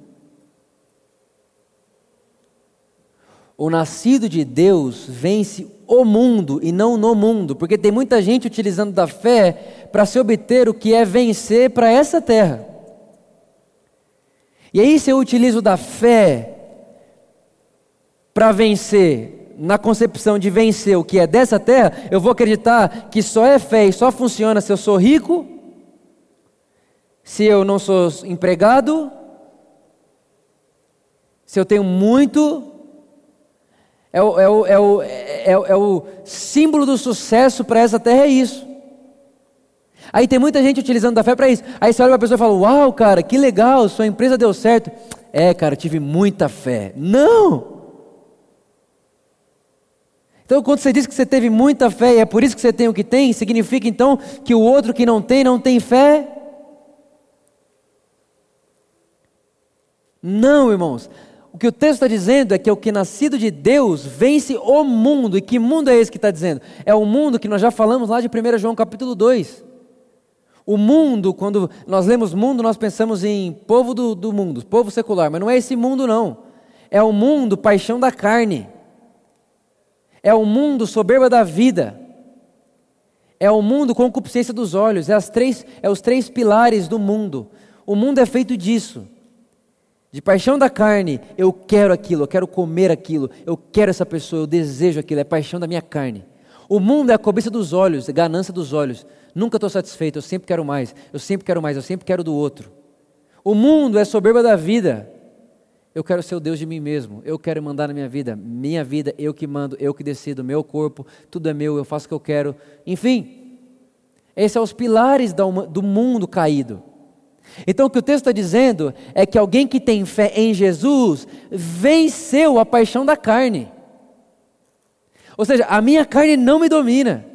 O nascido de Deus vence o mundo e não no mundo, porque tem muita gente utilizando da fé para se obter o que é vencer para essa terra. E aí, se eu utilizo da fé para vencer, na concepção de vencer o que é dessa terra, eu vou acreditar que só é fé e só funciona se eu sou rico, se eu não sou empregado, se eu tenho muito é o, é o, é o, é é o símbolo do sucesso para essa terra, é isso. Aí tem muita gente utilizando da fé para isso. Aí você olha para a pessoa e fala: Uau, cara, que legal, sua empresa deu certo. É, cara, tive muita fé. Não! Então, quando você diz que você teve muita fé e é por isso que você tem o que tem, significa então que o outro que não tem, não tem fé? Não, irmãos. O que o texto está dizendo é que o que nascido de Deus vence o mundo. E que mundo é esse que está dizendo? É o mundo que nós já falamos lá de 1 João capítulo 2. O mundo, quando nós lemos mundo, nós pensamos em povo do, do mundo, povo secular, mas não é esse mundo, não. É o mundo paixão da carne. É o mundo soberba da vida. É o mundo concupiscência dos olhos. É, as três, é os três pilares do mundo. O mundo é feito disso de paixão da carne, eu quero aquilo, eu quero comer aquilo, eu quero essa pessoa, eu desejo aquilo, é paixão da minha carne. O mundo é a cobiça dos olhos, ganância dos olhos. Nunca estou satisfeito, eu sempre quero mais, eu sempre quero mais, eu sempre quero do outro. O mundo é soberba da vida. Eu quero ser o Deus de mim mesmo, eu quero mandar na minha vida, minha vida, eu que mando, eu que decido, meu corpo, tudo é meu, eu faço o que eu quero. Enfim, esses são os pilares do mundo caído. Então o que o texto está dizendo é que alguém que tem fé em Jesus venceu a paixão da carne. Ou seja, a minha carne não me domina.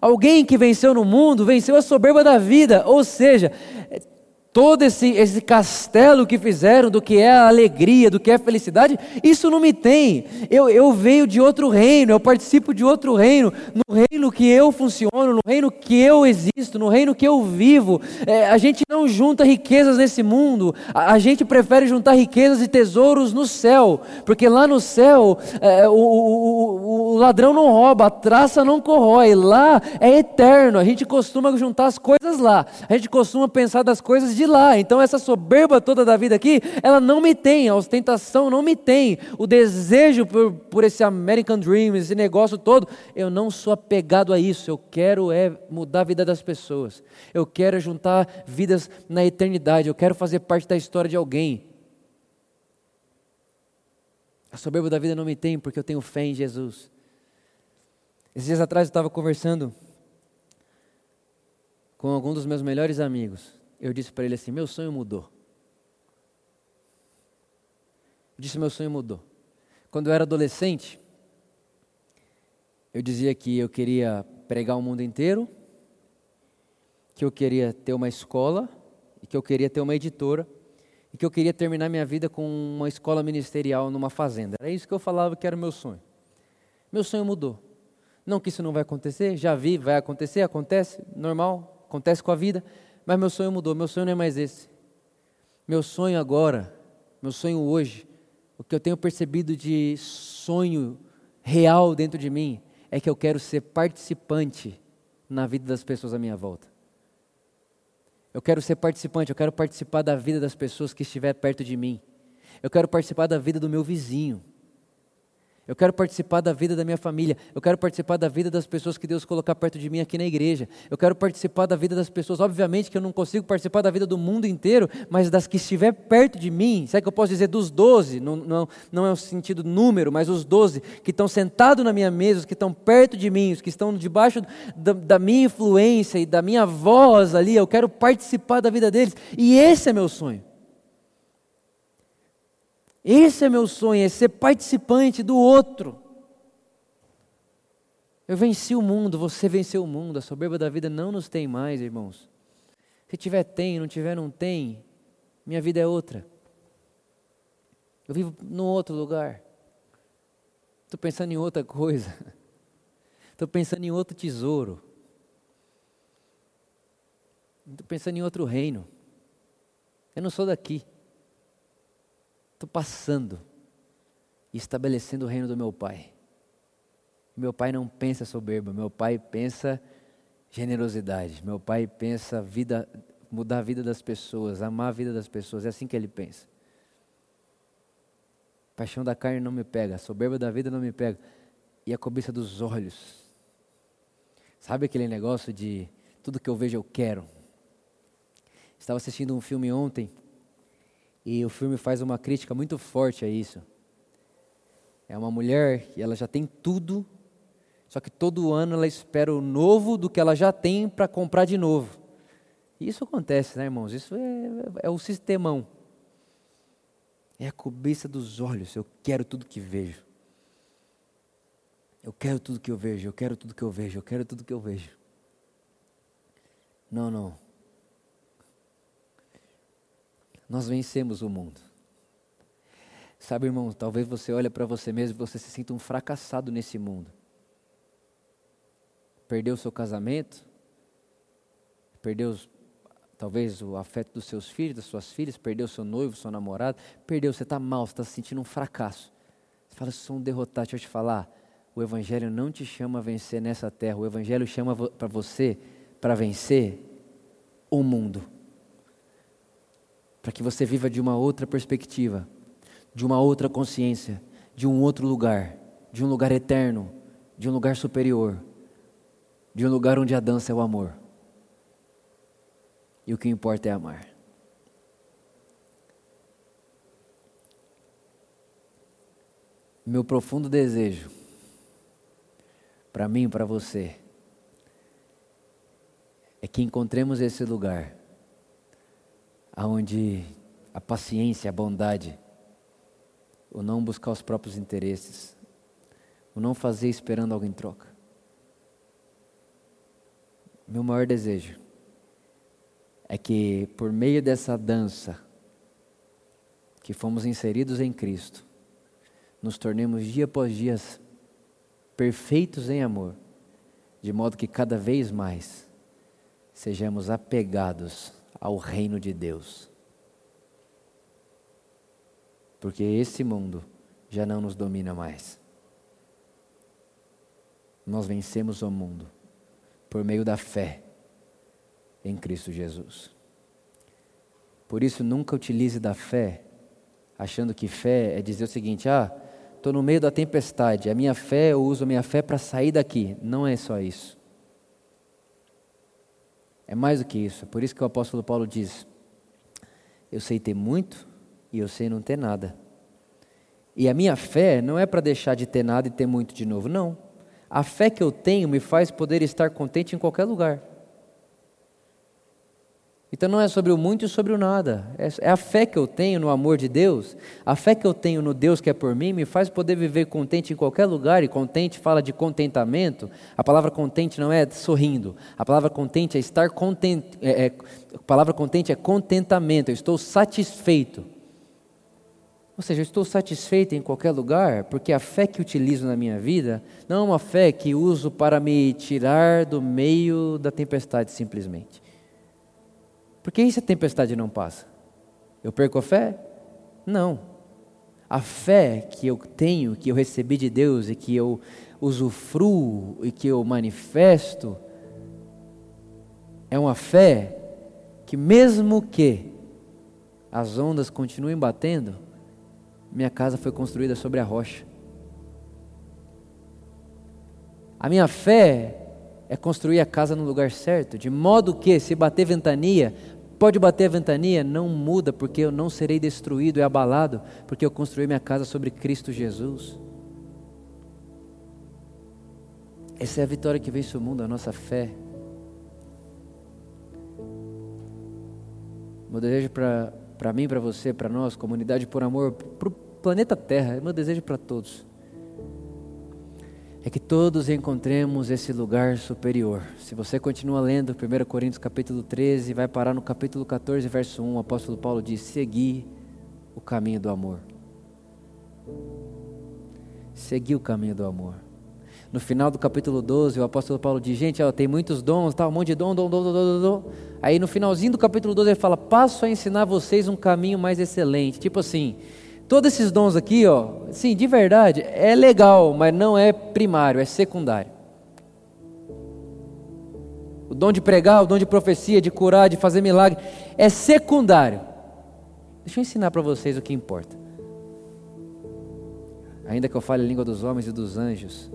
Alguém que venceu no mundo venceu a soberba da vida, ou seja, todo esse, esse castelo que fizeram do que é a alegria, do que é a felicidade, isso não me tem. Eu, eu venho de outro reino, eu participo de outro reino, no reino que eu funciono, no reino que eu existo, no reino que eu vivo. É, a gente não junta riquezas nesse mundo, a, a, gente prefere juntar riquezas e tesouros no céu, porque lá no céu é, o, o, o ladrão não rouba, a traça não corrói, lá é eterno. A gente costuma juntar as coisas lá, a gente costuma pensar das coisas de lá. Então essa soberba toda da vida aqui, ela não me tem, a ostentação não me tem, o desejo por, por esse American Dream, esse negócio todo, eu não sou apegado a isso. Eu quero é mudar a vida das pessoas. Eu quero juntar vidas na eternidade. Eu quero fazer parte da história de alguém. A soberba da vida não me tem porque eu tenho fé em Jesus. Esses dias atrás eu estava conversando com algum dos meus melhores amigos eu disse para ele assim: meu sonho mudou. Disse: meu sonho mudou. Quando eu era adolescente, eu dizia que eu queria pregar o mundo inteiro, que eu queria ter uma escola, e que eu queria ter uma editora, e que eu queria terminar minha vida com uma escola ministerial numa fazenda. Era isso que eu falava que era o meu sonho. Meu sonho mudou. Não que isso não vai acontecer, já vi, vai acontecer, acontece, normal, acontece com a vida, mas meu sonho mudou, meu sonho não é mais esse. Meu sonho agora, meu sonho hoje, o que eu tenho percebido de sonho real dentro de mim, é que eu quero ser participante na vida das pessoas à minha volta. Eu quero ser participante, eu quero participar da vida das pessoas que estiver perto de mim. Eu quero participar da vida do meu vizinho. Eu quero participar da vida da minha família. Eu quero participar da vida das pessoas que Deus colocar perto de mim aqui na igreja. Eu quero participar da vida das pessoas. Obviamente que eu não consigo participar da vida do mundo inteiro, mas das que estiver perto de mim. Sabe que eu posso dizer dos doze? Não, não, não é o sentido número, mas os doze que estão sentados na minha mesa, os que estão perto de mim, os que estão debaixo da, da minha influência e da minha voz ali. Eu quero participar da vida deles. E esse é meu sonho. Esse é meu sonho, é ser participante do outro. Eu venci o mundo, você venceu o mundo, a soberba da vida não nos tem mais, irmãos. Se tiver, tem, não tiver, não tem. Minha vida é outra. Eu vivo num outro lugar. Estou pensando em outra coisa. Estou pensando em outro tesouro. Estou pensando em outro reino. Eu não sou daqui. Estou passando e estabelecendo o reino do meu Pai. Meu Pai não pensa soberba, meu Pai pensa generosidade, meu Pai pensa vida, mudar a vida das pessoas, amar a vida das pessoas, é assim que Ele pensa. Paixão da carne não me pega, soberba da vida não me pega, e a cobiça dos olhos. Sabe aquele negócio de tudo que eu vejo eu quero? Estava assistindo um filme ontem e o filme faz uma crítica muito forte a isso. É uma mulher e ela já tem tudo, só que todo ano ela espera o novo do que ela já tem para comprar de novo. E isso acontece, né, irmãos? Isso é, é o sistemão. É a cobiça dos olhos. Eu quero tudo que vejo. Eu quero tudo que eu vejo. Eu quero tudo que eu vejo. Eu quero tudo que eu vejo. Não, não. Nós vencemos o mundo. Sabe, irmão, talvez você olhe para você mesmo e você se sinta um fracassado nesse mundo. Perdeu o seu casamento, perdeu talvez o afeto dos seus filhos, das suas filhas, perdeu seu noivo, seu namorado, perdeu, você está mal, você está se sentindo um fracasso. Você fala, sou um derrotado, deixa eu te falar, o Evangelho não te chama a vencer nessa terra, o Evangelho chama para você para vencer o mundo para que você viva de uma outra perspectiva, de uma outra consciência, de um outro lugar, de um lugar eterno, de um lugar superior, de um lugar onde a dança é o amor. E o que importa é amar. Meu profundo desejo, para mim e para você, é que encontremos esse lugar aonde a paciência, a bondade, o não buscar os próprios interesses, o não fazer esperando algo em troca. Meu maior desejo é que por meio dessa dança que fomos inseridos em Cristo, nos tornemos dia após dia perfeitos em amor, de modo que cada vez mais sejamos apegados ao reino de Deus. Porque esse mundo já não nos domina mais. Nós vencemos o mundo por meio da fé em Cristo Jesus. Por isso, nunca utilize da fé achando que fé é dizer o seguinte: ah, estou no meio da tempestade, a minha fé, eu uso a minha fé para sair daqui. Não é só isso. É mais do que isso. É por isso que o apóstolo Paulo diz: Eu sei ter muito e eu sei não ter nada. E a minha fé não é para deixar de ter nada e ter muito de novo, não. A fé que eu tenho me faz poder estar contente em qualquer lugar. Então não é sobre o muito e sobre o nada. É, é a fé que eu tenho no amor de Deus, a fé que eu tenho no Deus que é por mim, me faz poder viver contente em qualquer lugar. E contente fala de contentamento. A palavra contente não é sorrindo. A palavra contente é estar contente. É, é, a palavra contente é contentamento. Eu estou satisfeito. Ou seja, eu estou satisfeito em qualquer lugar, porque a fé que utilizo na minha vida não é uma fé que uso para me tirar do meio da tempestade simplesmente. Porque e se a tempestade não passa? Eu perco a fé? Não. A fé que eu tenho, que eu recebi de Deus e que eu usufruo e que eu manifesto, é uma fé que, mesmo que as ondas continuem batendo, minha casa foi construída sobre a rocha. A minha fé é construir a casa no lugar certo, de modo que, se bater ventania, Pode bater a ventania, não muda, porque eu não serei destruído e abalado, porque eu construí minha casa sobre Cristo Jesus. Essa é a vitória que vence o mundo, a nossa fé. Meu desejo para mim, para você, para nós, comunidade por amor, para o planeta Terra, é meu desejo para todos é que todos encontremos esse lugar superior. Se você continua lendo 1 Coríntios capítulo 13, vai parar no capítulo 14, verso 1, o apóstolo Paulo diz: Segui o caminho do amor. Segui o caminho do amor. No final do capítulo 12, o apóstolo Paulo diz: Gente, ó, tem muitos dons, tá, um monte de dom, dom, dom, dom, dom, dom. Aí no finalzinho do capítulo 12 ele fala: Passo a ensinar vocês um caminho mais excelente. Tipo assim, Todos esses dons aqui, ó, sim, de verdade, é legal, mas não é primário, é secundário. O dom de pregar, o dom de profecia, de curar, de fazer milagre, é secundário. Deixa eu ensinar para vocês o que importa. Ainda que eu fale a língua dos homens e dos anjos,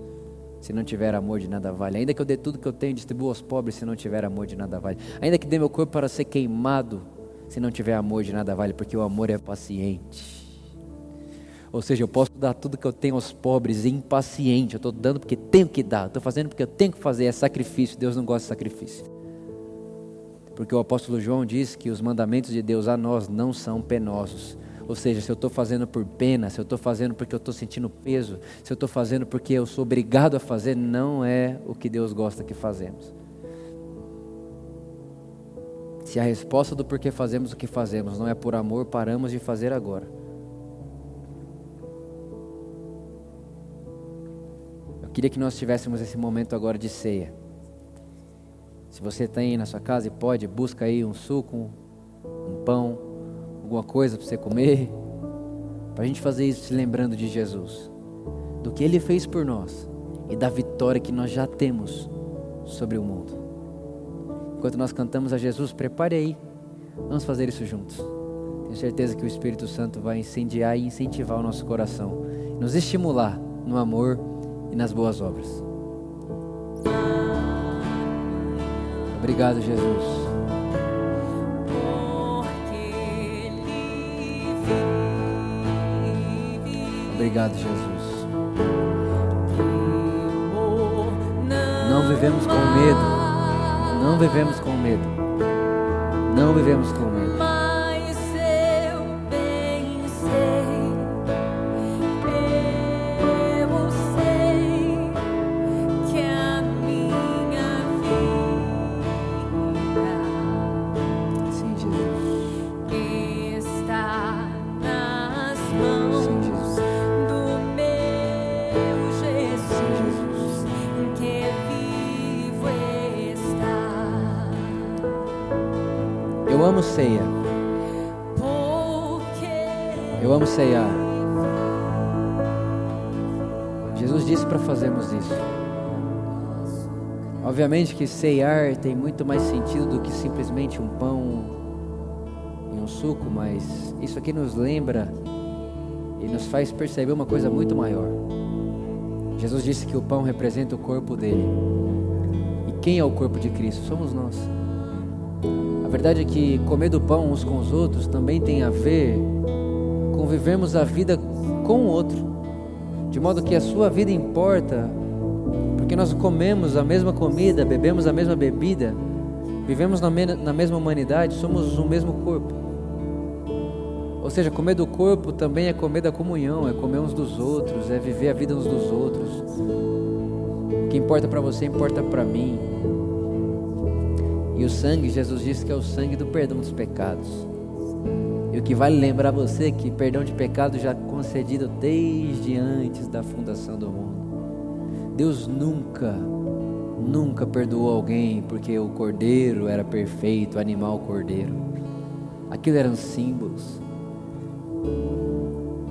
se não tiver amor de nada vale. Ainda que eu dê tudo que eu tenho distribua aos pobres, se não tiver amor de nada vale. Ainda que dê meu corpo para ser queimado, se não tiver amor de nada vale, porque o amor é paciente. Ou seja, eu posso dar tudo que eu tenho aos pobres, impaciente. Eu estou dando porque tenho que dar. Estou fazendo porque eu tenho que fazer. É sacrifício. Deus não gosta de sacrifício. Porque o apóstolo João diz que os mandamentos de Deus a nós não são penosos. Ou seja, se eu estou fazendo por pena, se eu estou fazendo porque eu estou sentindo peso, se eu estou fazendo porque eu sou obrigado a fazer, não é o que Deus gosta que fazemos. Se a resposta do porquê fazemos o que fazemos não é por amor, paramos de fazer agora. Queria que nós tivéssemos esse momento agora de ceia. Se você tem na sua casa e pode, busca aí um suco, um pão, alguma coisa para você comer, para a gente fazer isso se lembrando de Jesus, do que Ele fez por nós e da vitória que nós já temos sobre o mundo. Enquanto nós cantamos a Jesus, prepare aí, vamos fazer isso juntos. Tenho certeza que o Espírito Santo vai incendiar e incentivar o nosso coração, nos estimular no amor e nas boas obras. Obrigado, Jesus. Obrigado, Jesus. Não vivemos com medo. Não vivemos com medo. Não vivemos com medo. Jesus disse para fazermos isso. Obviamente que ceiar tem muito mais sentido do que simplesmente um pão e um suco, mas isso aqui nos lembra e nos faz perceber uma coisa muito maior. Jesus disse que o pão representa o corpo dele. E quem é o corpo de Cristo? Somos nós. A verdade é que comer do pão uns com os outros também tem a ver com vivermos a vida com o outro, de modo que a sua vida importa, porque nós comemos a mesma comida, bebemos a mesma bebida, vivemos na, na mesma humanidade, somos o mesmo corpo. Ou seja, comer do corpo também é comer da comunhão, é comer uns dos outros, é viver a vida uns dos outros. O que importa para você importa para mim. E o sangue, Jesus disse que é o sangue do perdão dos pecados. E o que vale lembrar você que perdão de pecado já concedido desde antes da fundação do mundo. Deus nunca, nunca perdoou alguém porque o cordeiro era perfeito, o animal cordeiro. Aquilo eram símbolos.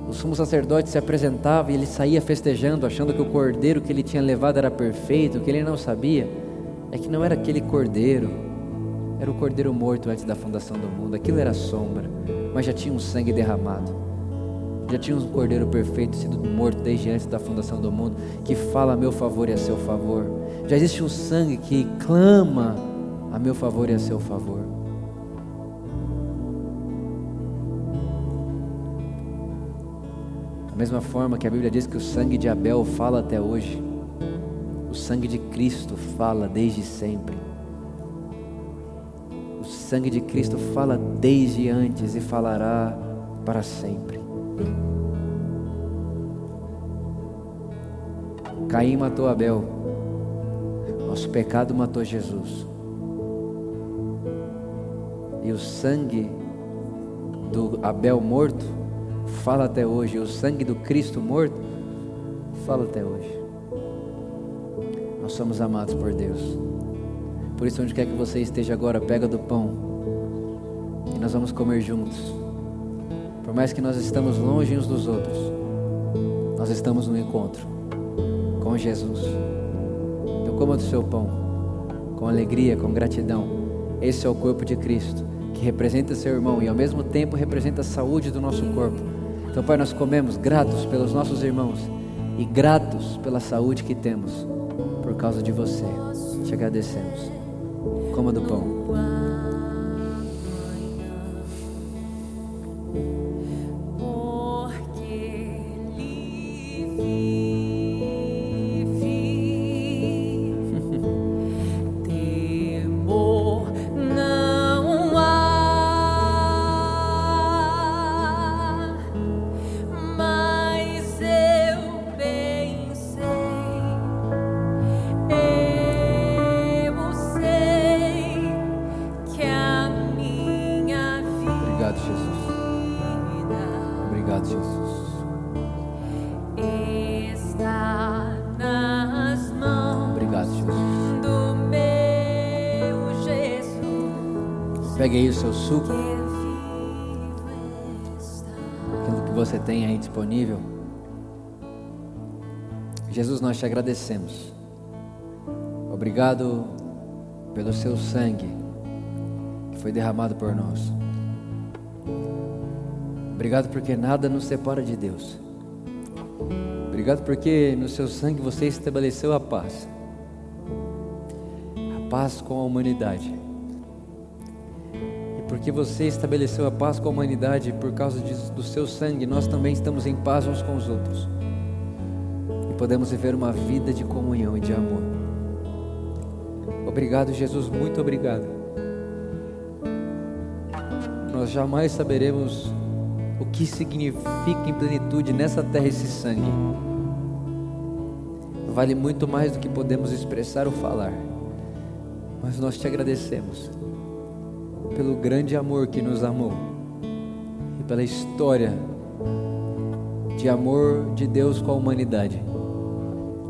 O sumo sacerdote se apresentava e ele saía festejando, achando que o cordeiro que ele tinha levado era perfeito. O que ele não sabia é que não era aquele cordeiro, era o cordeiro morto antes da fundação do mundo. Aquilo era sombra, mas já tinha um sangue derramado. Já tinha um cordeiro perfeito sido morto desde antes da fundação do mundo, que fala a meu favor e a seu favor. Já existe um sangue que clama a meu favor e a seu favor. mesma forma que a Bíblia diz que o sangue de Abel fala até hoje, o sangue de Cristo fala desde sempre. Sangue de Cristo fala desde antes e falará para sempre. Caim matou Abel, nosso pecado matou Jesus. E o sangue do Abel morto fala até hoje, o sangue do Cristo morto fala até hoje. Nós somos amados por Deus. Por isso, onde quer que você esteja agora, pega do pão e nós vamos comer juntos. Por mais que nós estamos longe uns dos outros, nós estamos no encontro com Jesus. Então, coma do seu pão com alegria, com gratidão. Esse é o corpo de Cristo, que representa seu irmão e ao mesmo tempo representa a saúde do nosso corpo então, Pai, nós comemos gratos pelos nossos irmãos e gratos pela saúde que temos por causa de você. Te agradecemos. Coma do pão. Te agradecemos. Obrigado pelo seu sangue que foi derramado por nós. Obrigado porque nada nos separa de Deus. Obrigado porque no seu sangue você estabeleceu a paz. A paz com a humanidade porque você estabeleceu a paz com a humanidade por causa do seu sangue, nós também estamos em paz uns com os outros. Podemos viver uma vida de comunhão e de amor. Obrigado, Jesus, muito obrigado. Nós jamais saberemos o que significa em plenitude nessa terra esse sangue. Vale muito mais do que podemos expressar ou falar. Mas nós te agradecemos pelo grande amor que nos amou e pela história de amor de Deus com a humanidade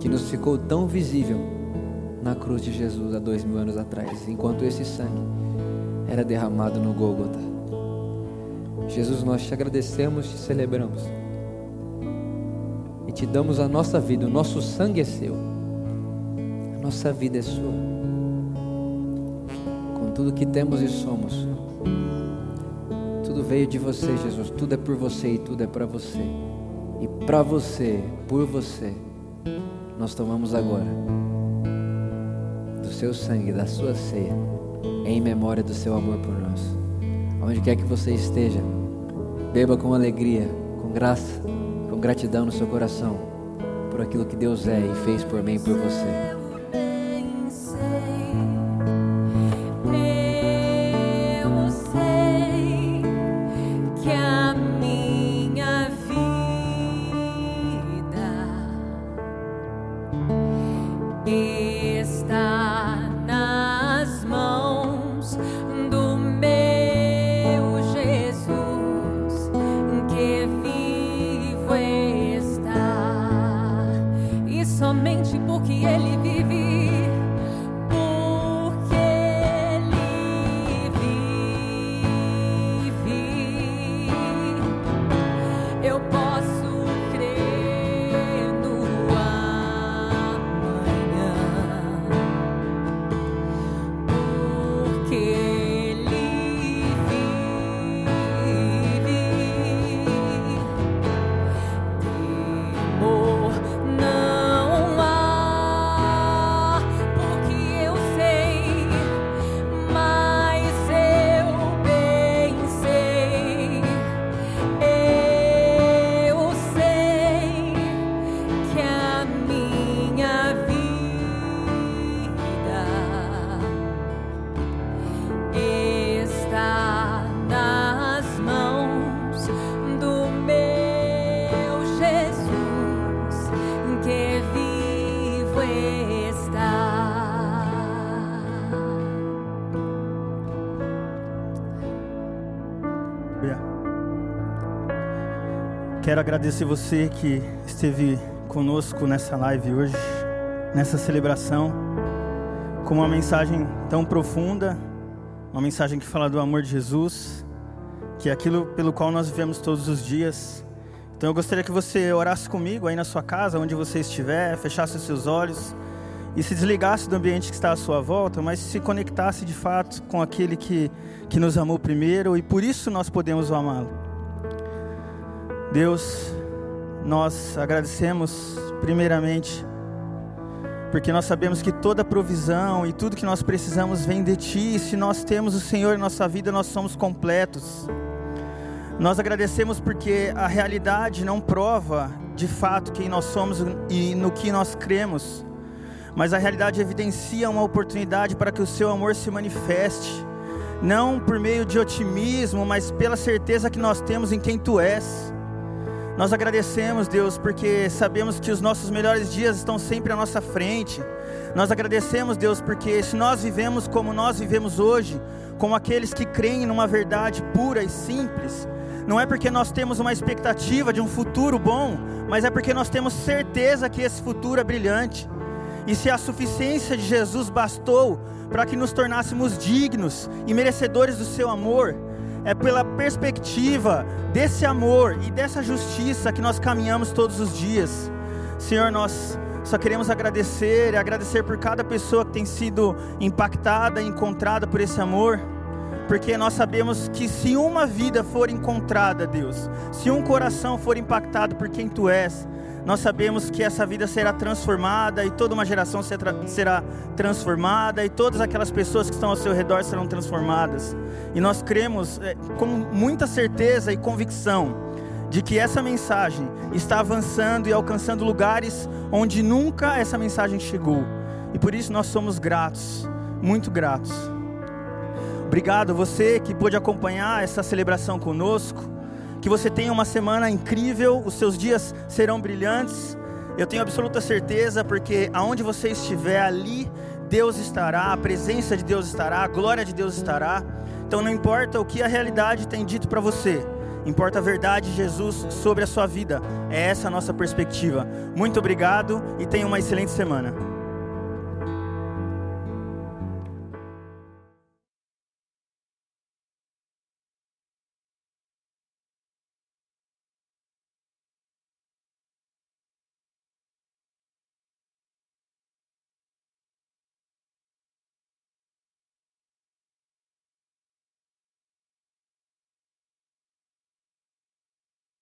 que nos ficou tão visível na cruz de Jesus há dois mil anos atrás, enquanto esse sangue era derramado no Gólgota. Jesus, nós te agradecemos, te celebramos e te damos a nossa vida, o nosso sangue é seu, a nossa vida é sua. Com tudo que temos e somos, tudo veio de você, Jesus, tudo é por você e tudo é para você. E para você, por você, nós tomamos agora do seu sangue, da sua ceia, em memória do seu amor por nós. Onde quer que você esteja, beba com alegria, com graça gratidão no seu coração por aquilo que Deus é e fez por mim e por você. Quero agradecer você que esteve conosco nessa live hoje, nessa celebração, com uma mensagem tão profunda, uma mensagem que fala do amor de Jesus, que é aquilo pelo qual nós vivemos todos os dias. Então eu gostaria que você orasse comigo aí na sua casa, onde você estiver, fechasse os seus olhos e se desligasse do ambiente que está à sua volta, mas se conectasse de fato com aquele que, que nos amou primeiro e por isso nós podemos amá-lo. Deus, nós agradecemos primeiramente porque nós sabemos que toda provisão e tudo que nós precisamos vem de Ti. E se nós temos o Senhor em nossa vida, nós somos completos. Nós agradecemos porque a realidade não prova de fato quem nós somos e no que nós cremos, mas a realidade evidencia uma oportunidade para que o Seu amor se manifeste, não por meio de otimismo, mas pela certeza que nós temos em quem Tu és. Nós agradecemos, Deus, porque sabemos que os nossos melhores dias estão sempre à nossa frente. Nós agradecemos, Deus, porque se nós vivemos como nós vivemos hoje, como aqueles que creem numa verdade pura e simples, não é porque nós temos uma expectativa de um futuro bom, mas é porque nós temos certeza que esse futuro é brilhante. E se a suficiência de Jesus bastou para que nos tornássemos dignos e merecedores do seu amor, é pela perspectiva desse amor e dessa justiça que nós caminhamos todos os dias. Senhor, nós só queremos agradecer e agradecer por cada pessoa que tem sido impactada e encontrada por esse amor, porque nós sabemos que se uma vida for encontrada, Deus, se um coração for impactado por quem tu és, nós sabemos que essa vida será transformada e toda uma geração será transformada e todas aquelas pessoas que estão ao seu redor serão transformadas. E nós cremos é, com muita certeza e convicção de que essa mensagem está avançando e alcançando lugares onde nunca essa mensagem chegou. E por isso nós somos gratos, muito gratos. Obrigado você que pôde acompanhar essa celebração conosco. Que você tenha uma semana incrível, os seus dias serão brilhantes. Eu tenho absoluta certeza, porque aonde você estiver, ali Deus estará, a presença de Deus estará, a glória de Deus estará. Então não importa o que a realidade tem dito para você, importa a verdade de Jesus sobre a sua vida. É essa a nossa perspectiva. Muito obrigado e tenha uma excelente semana.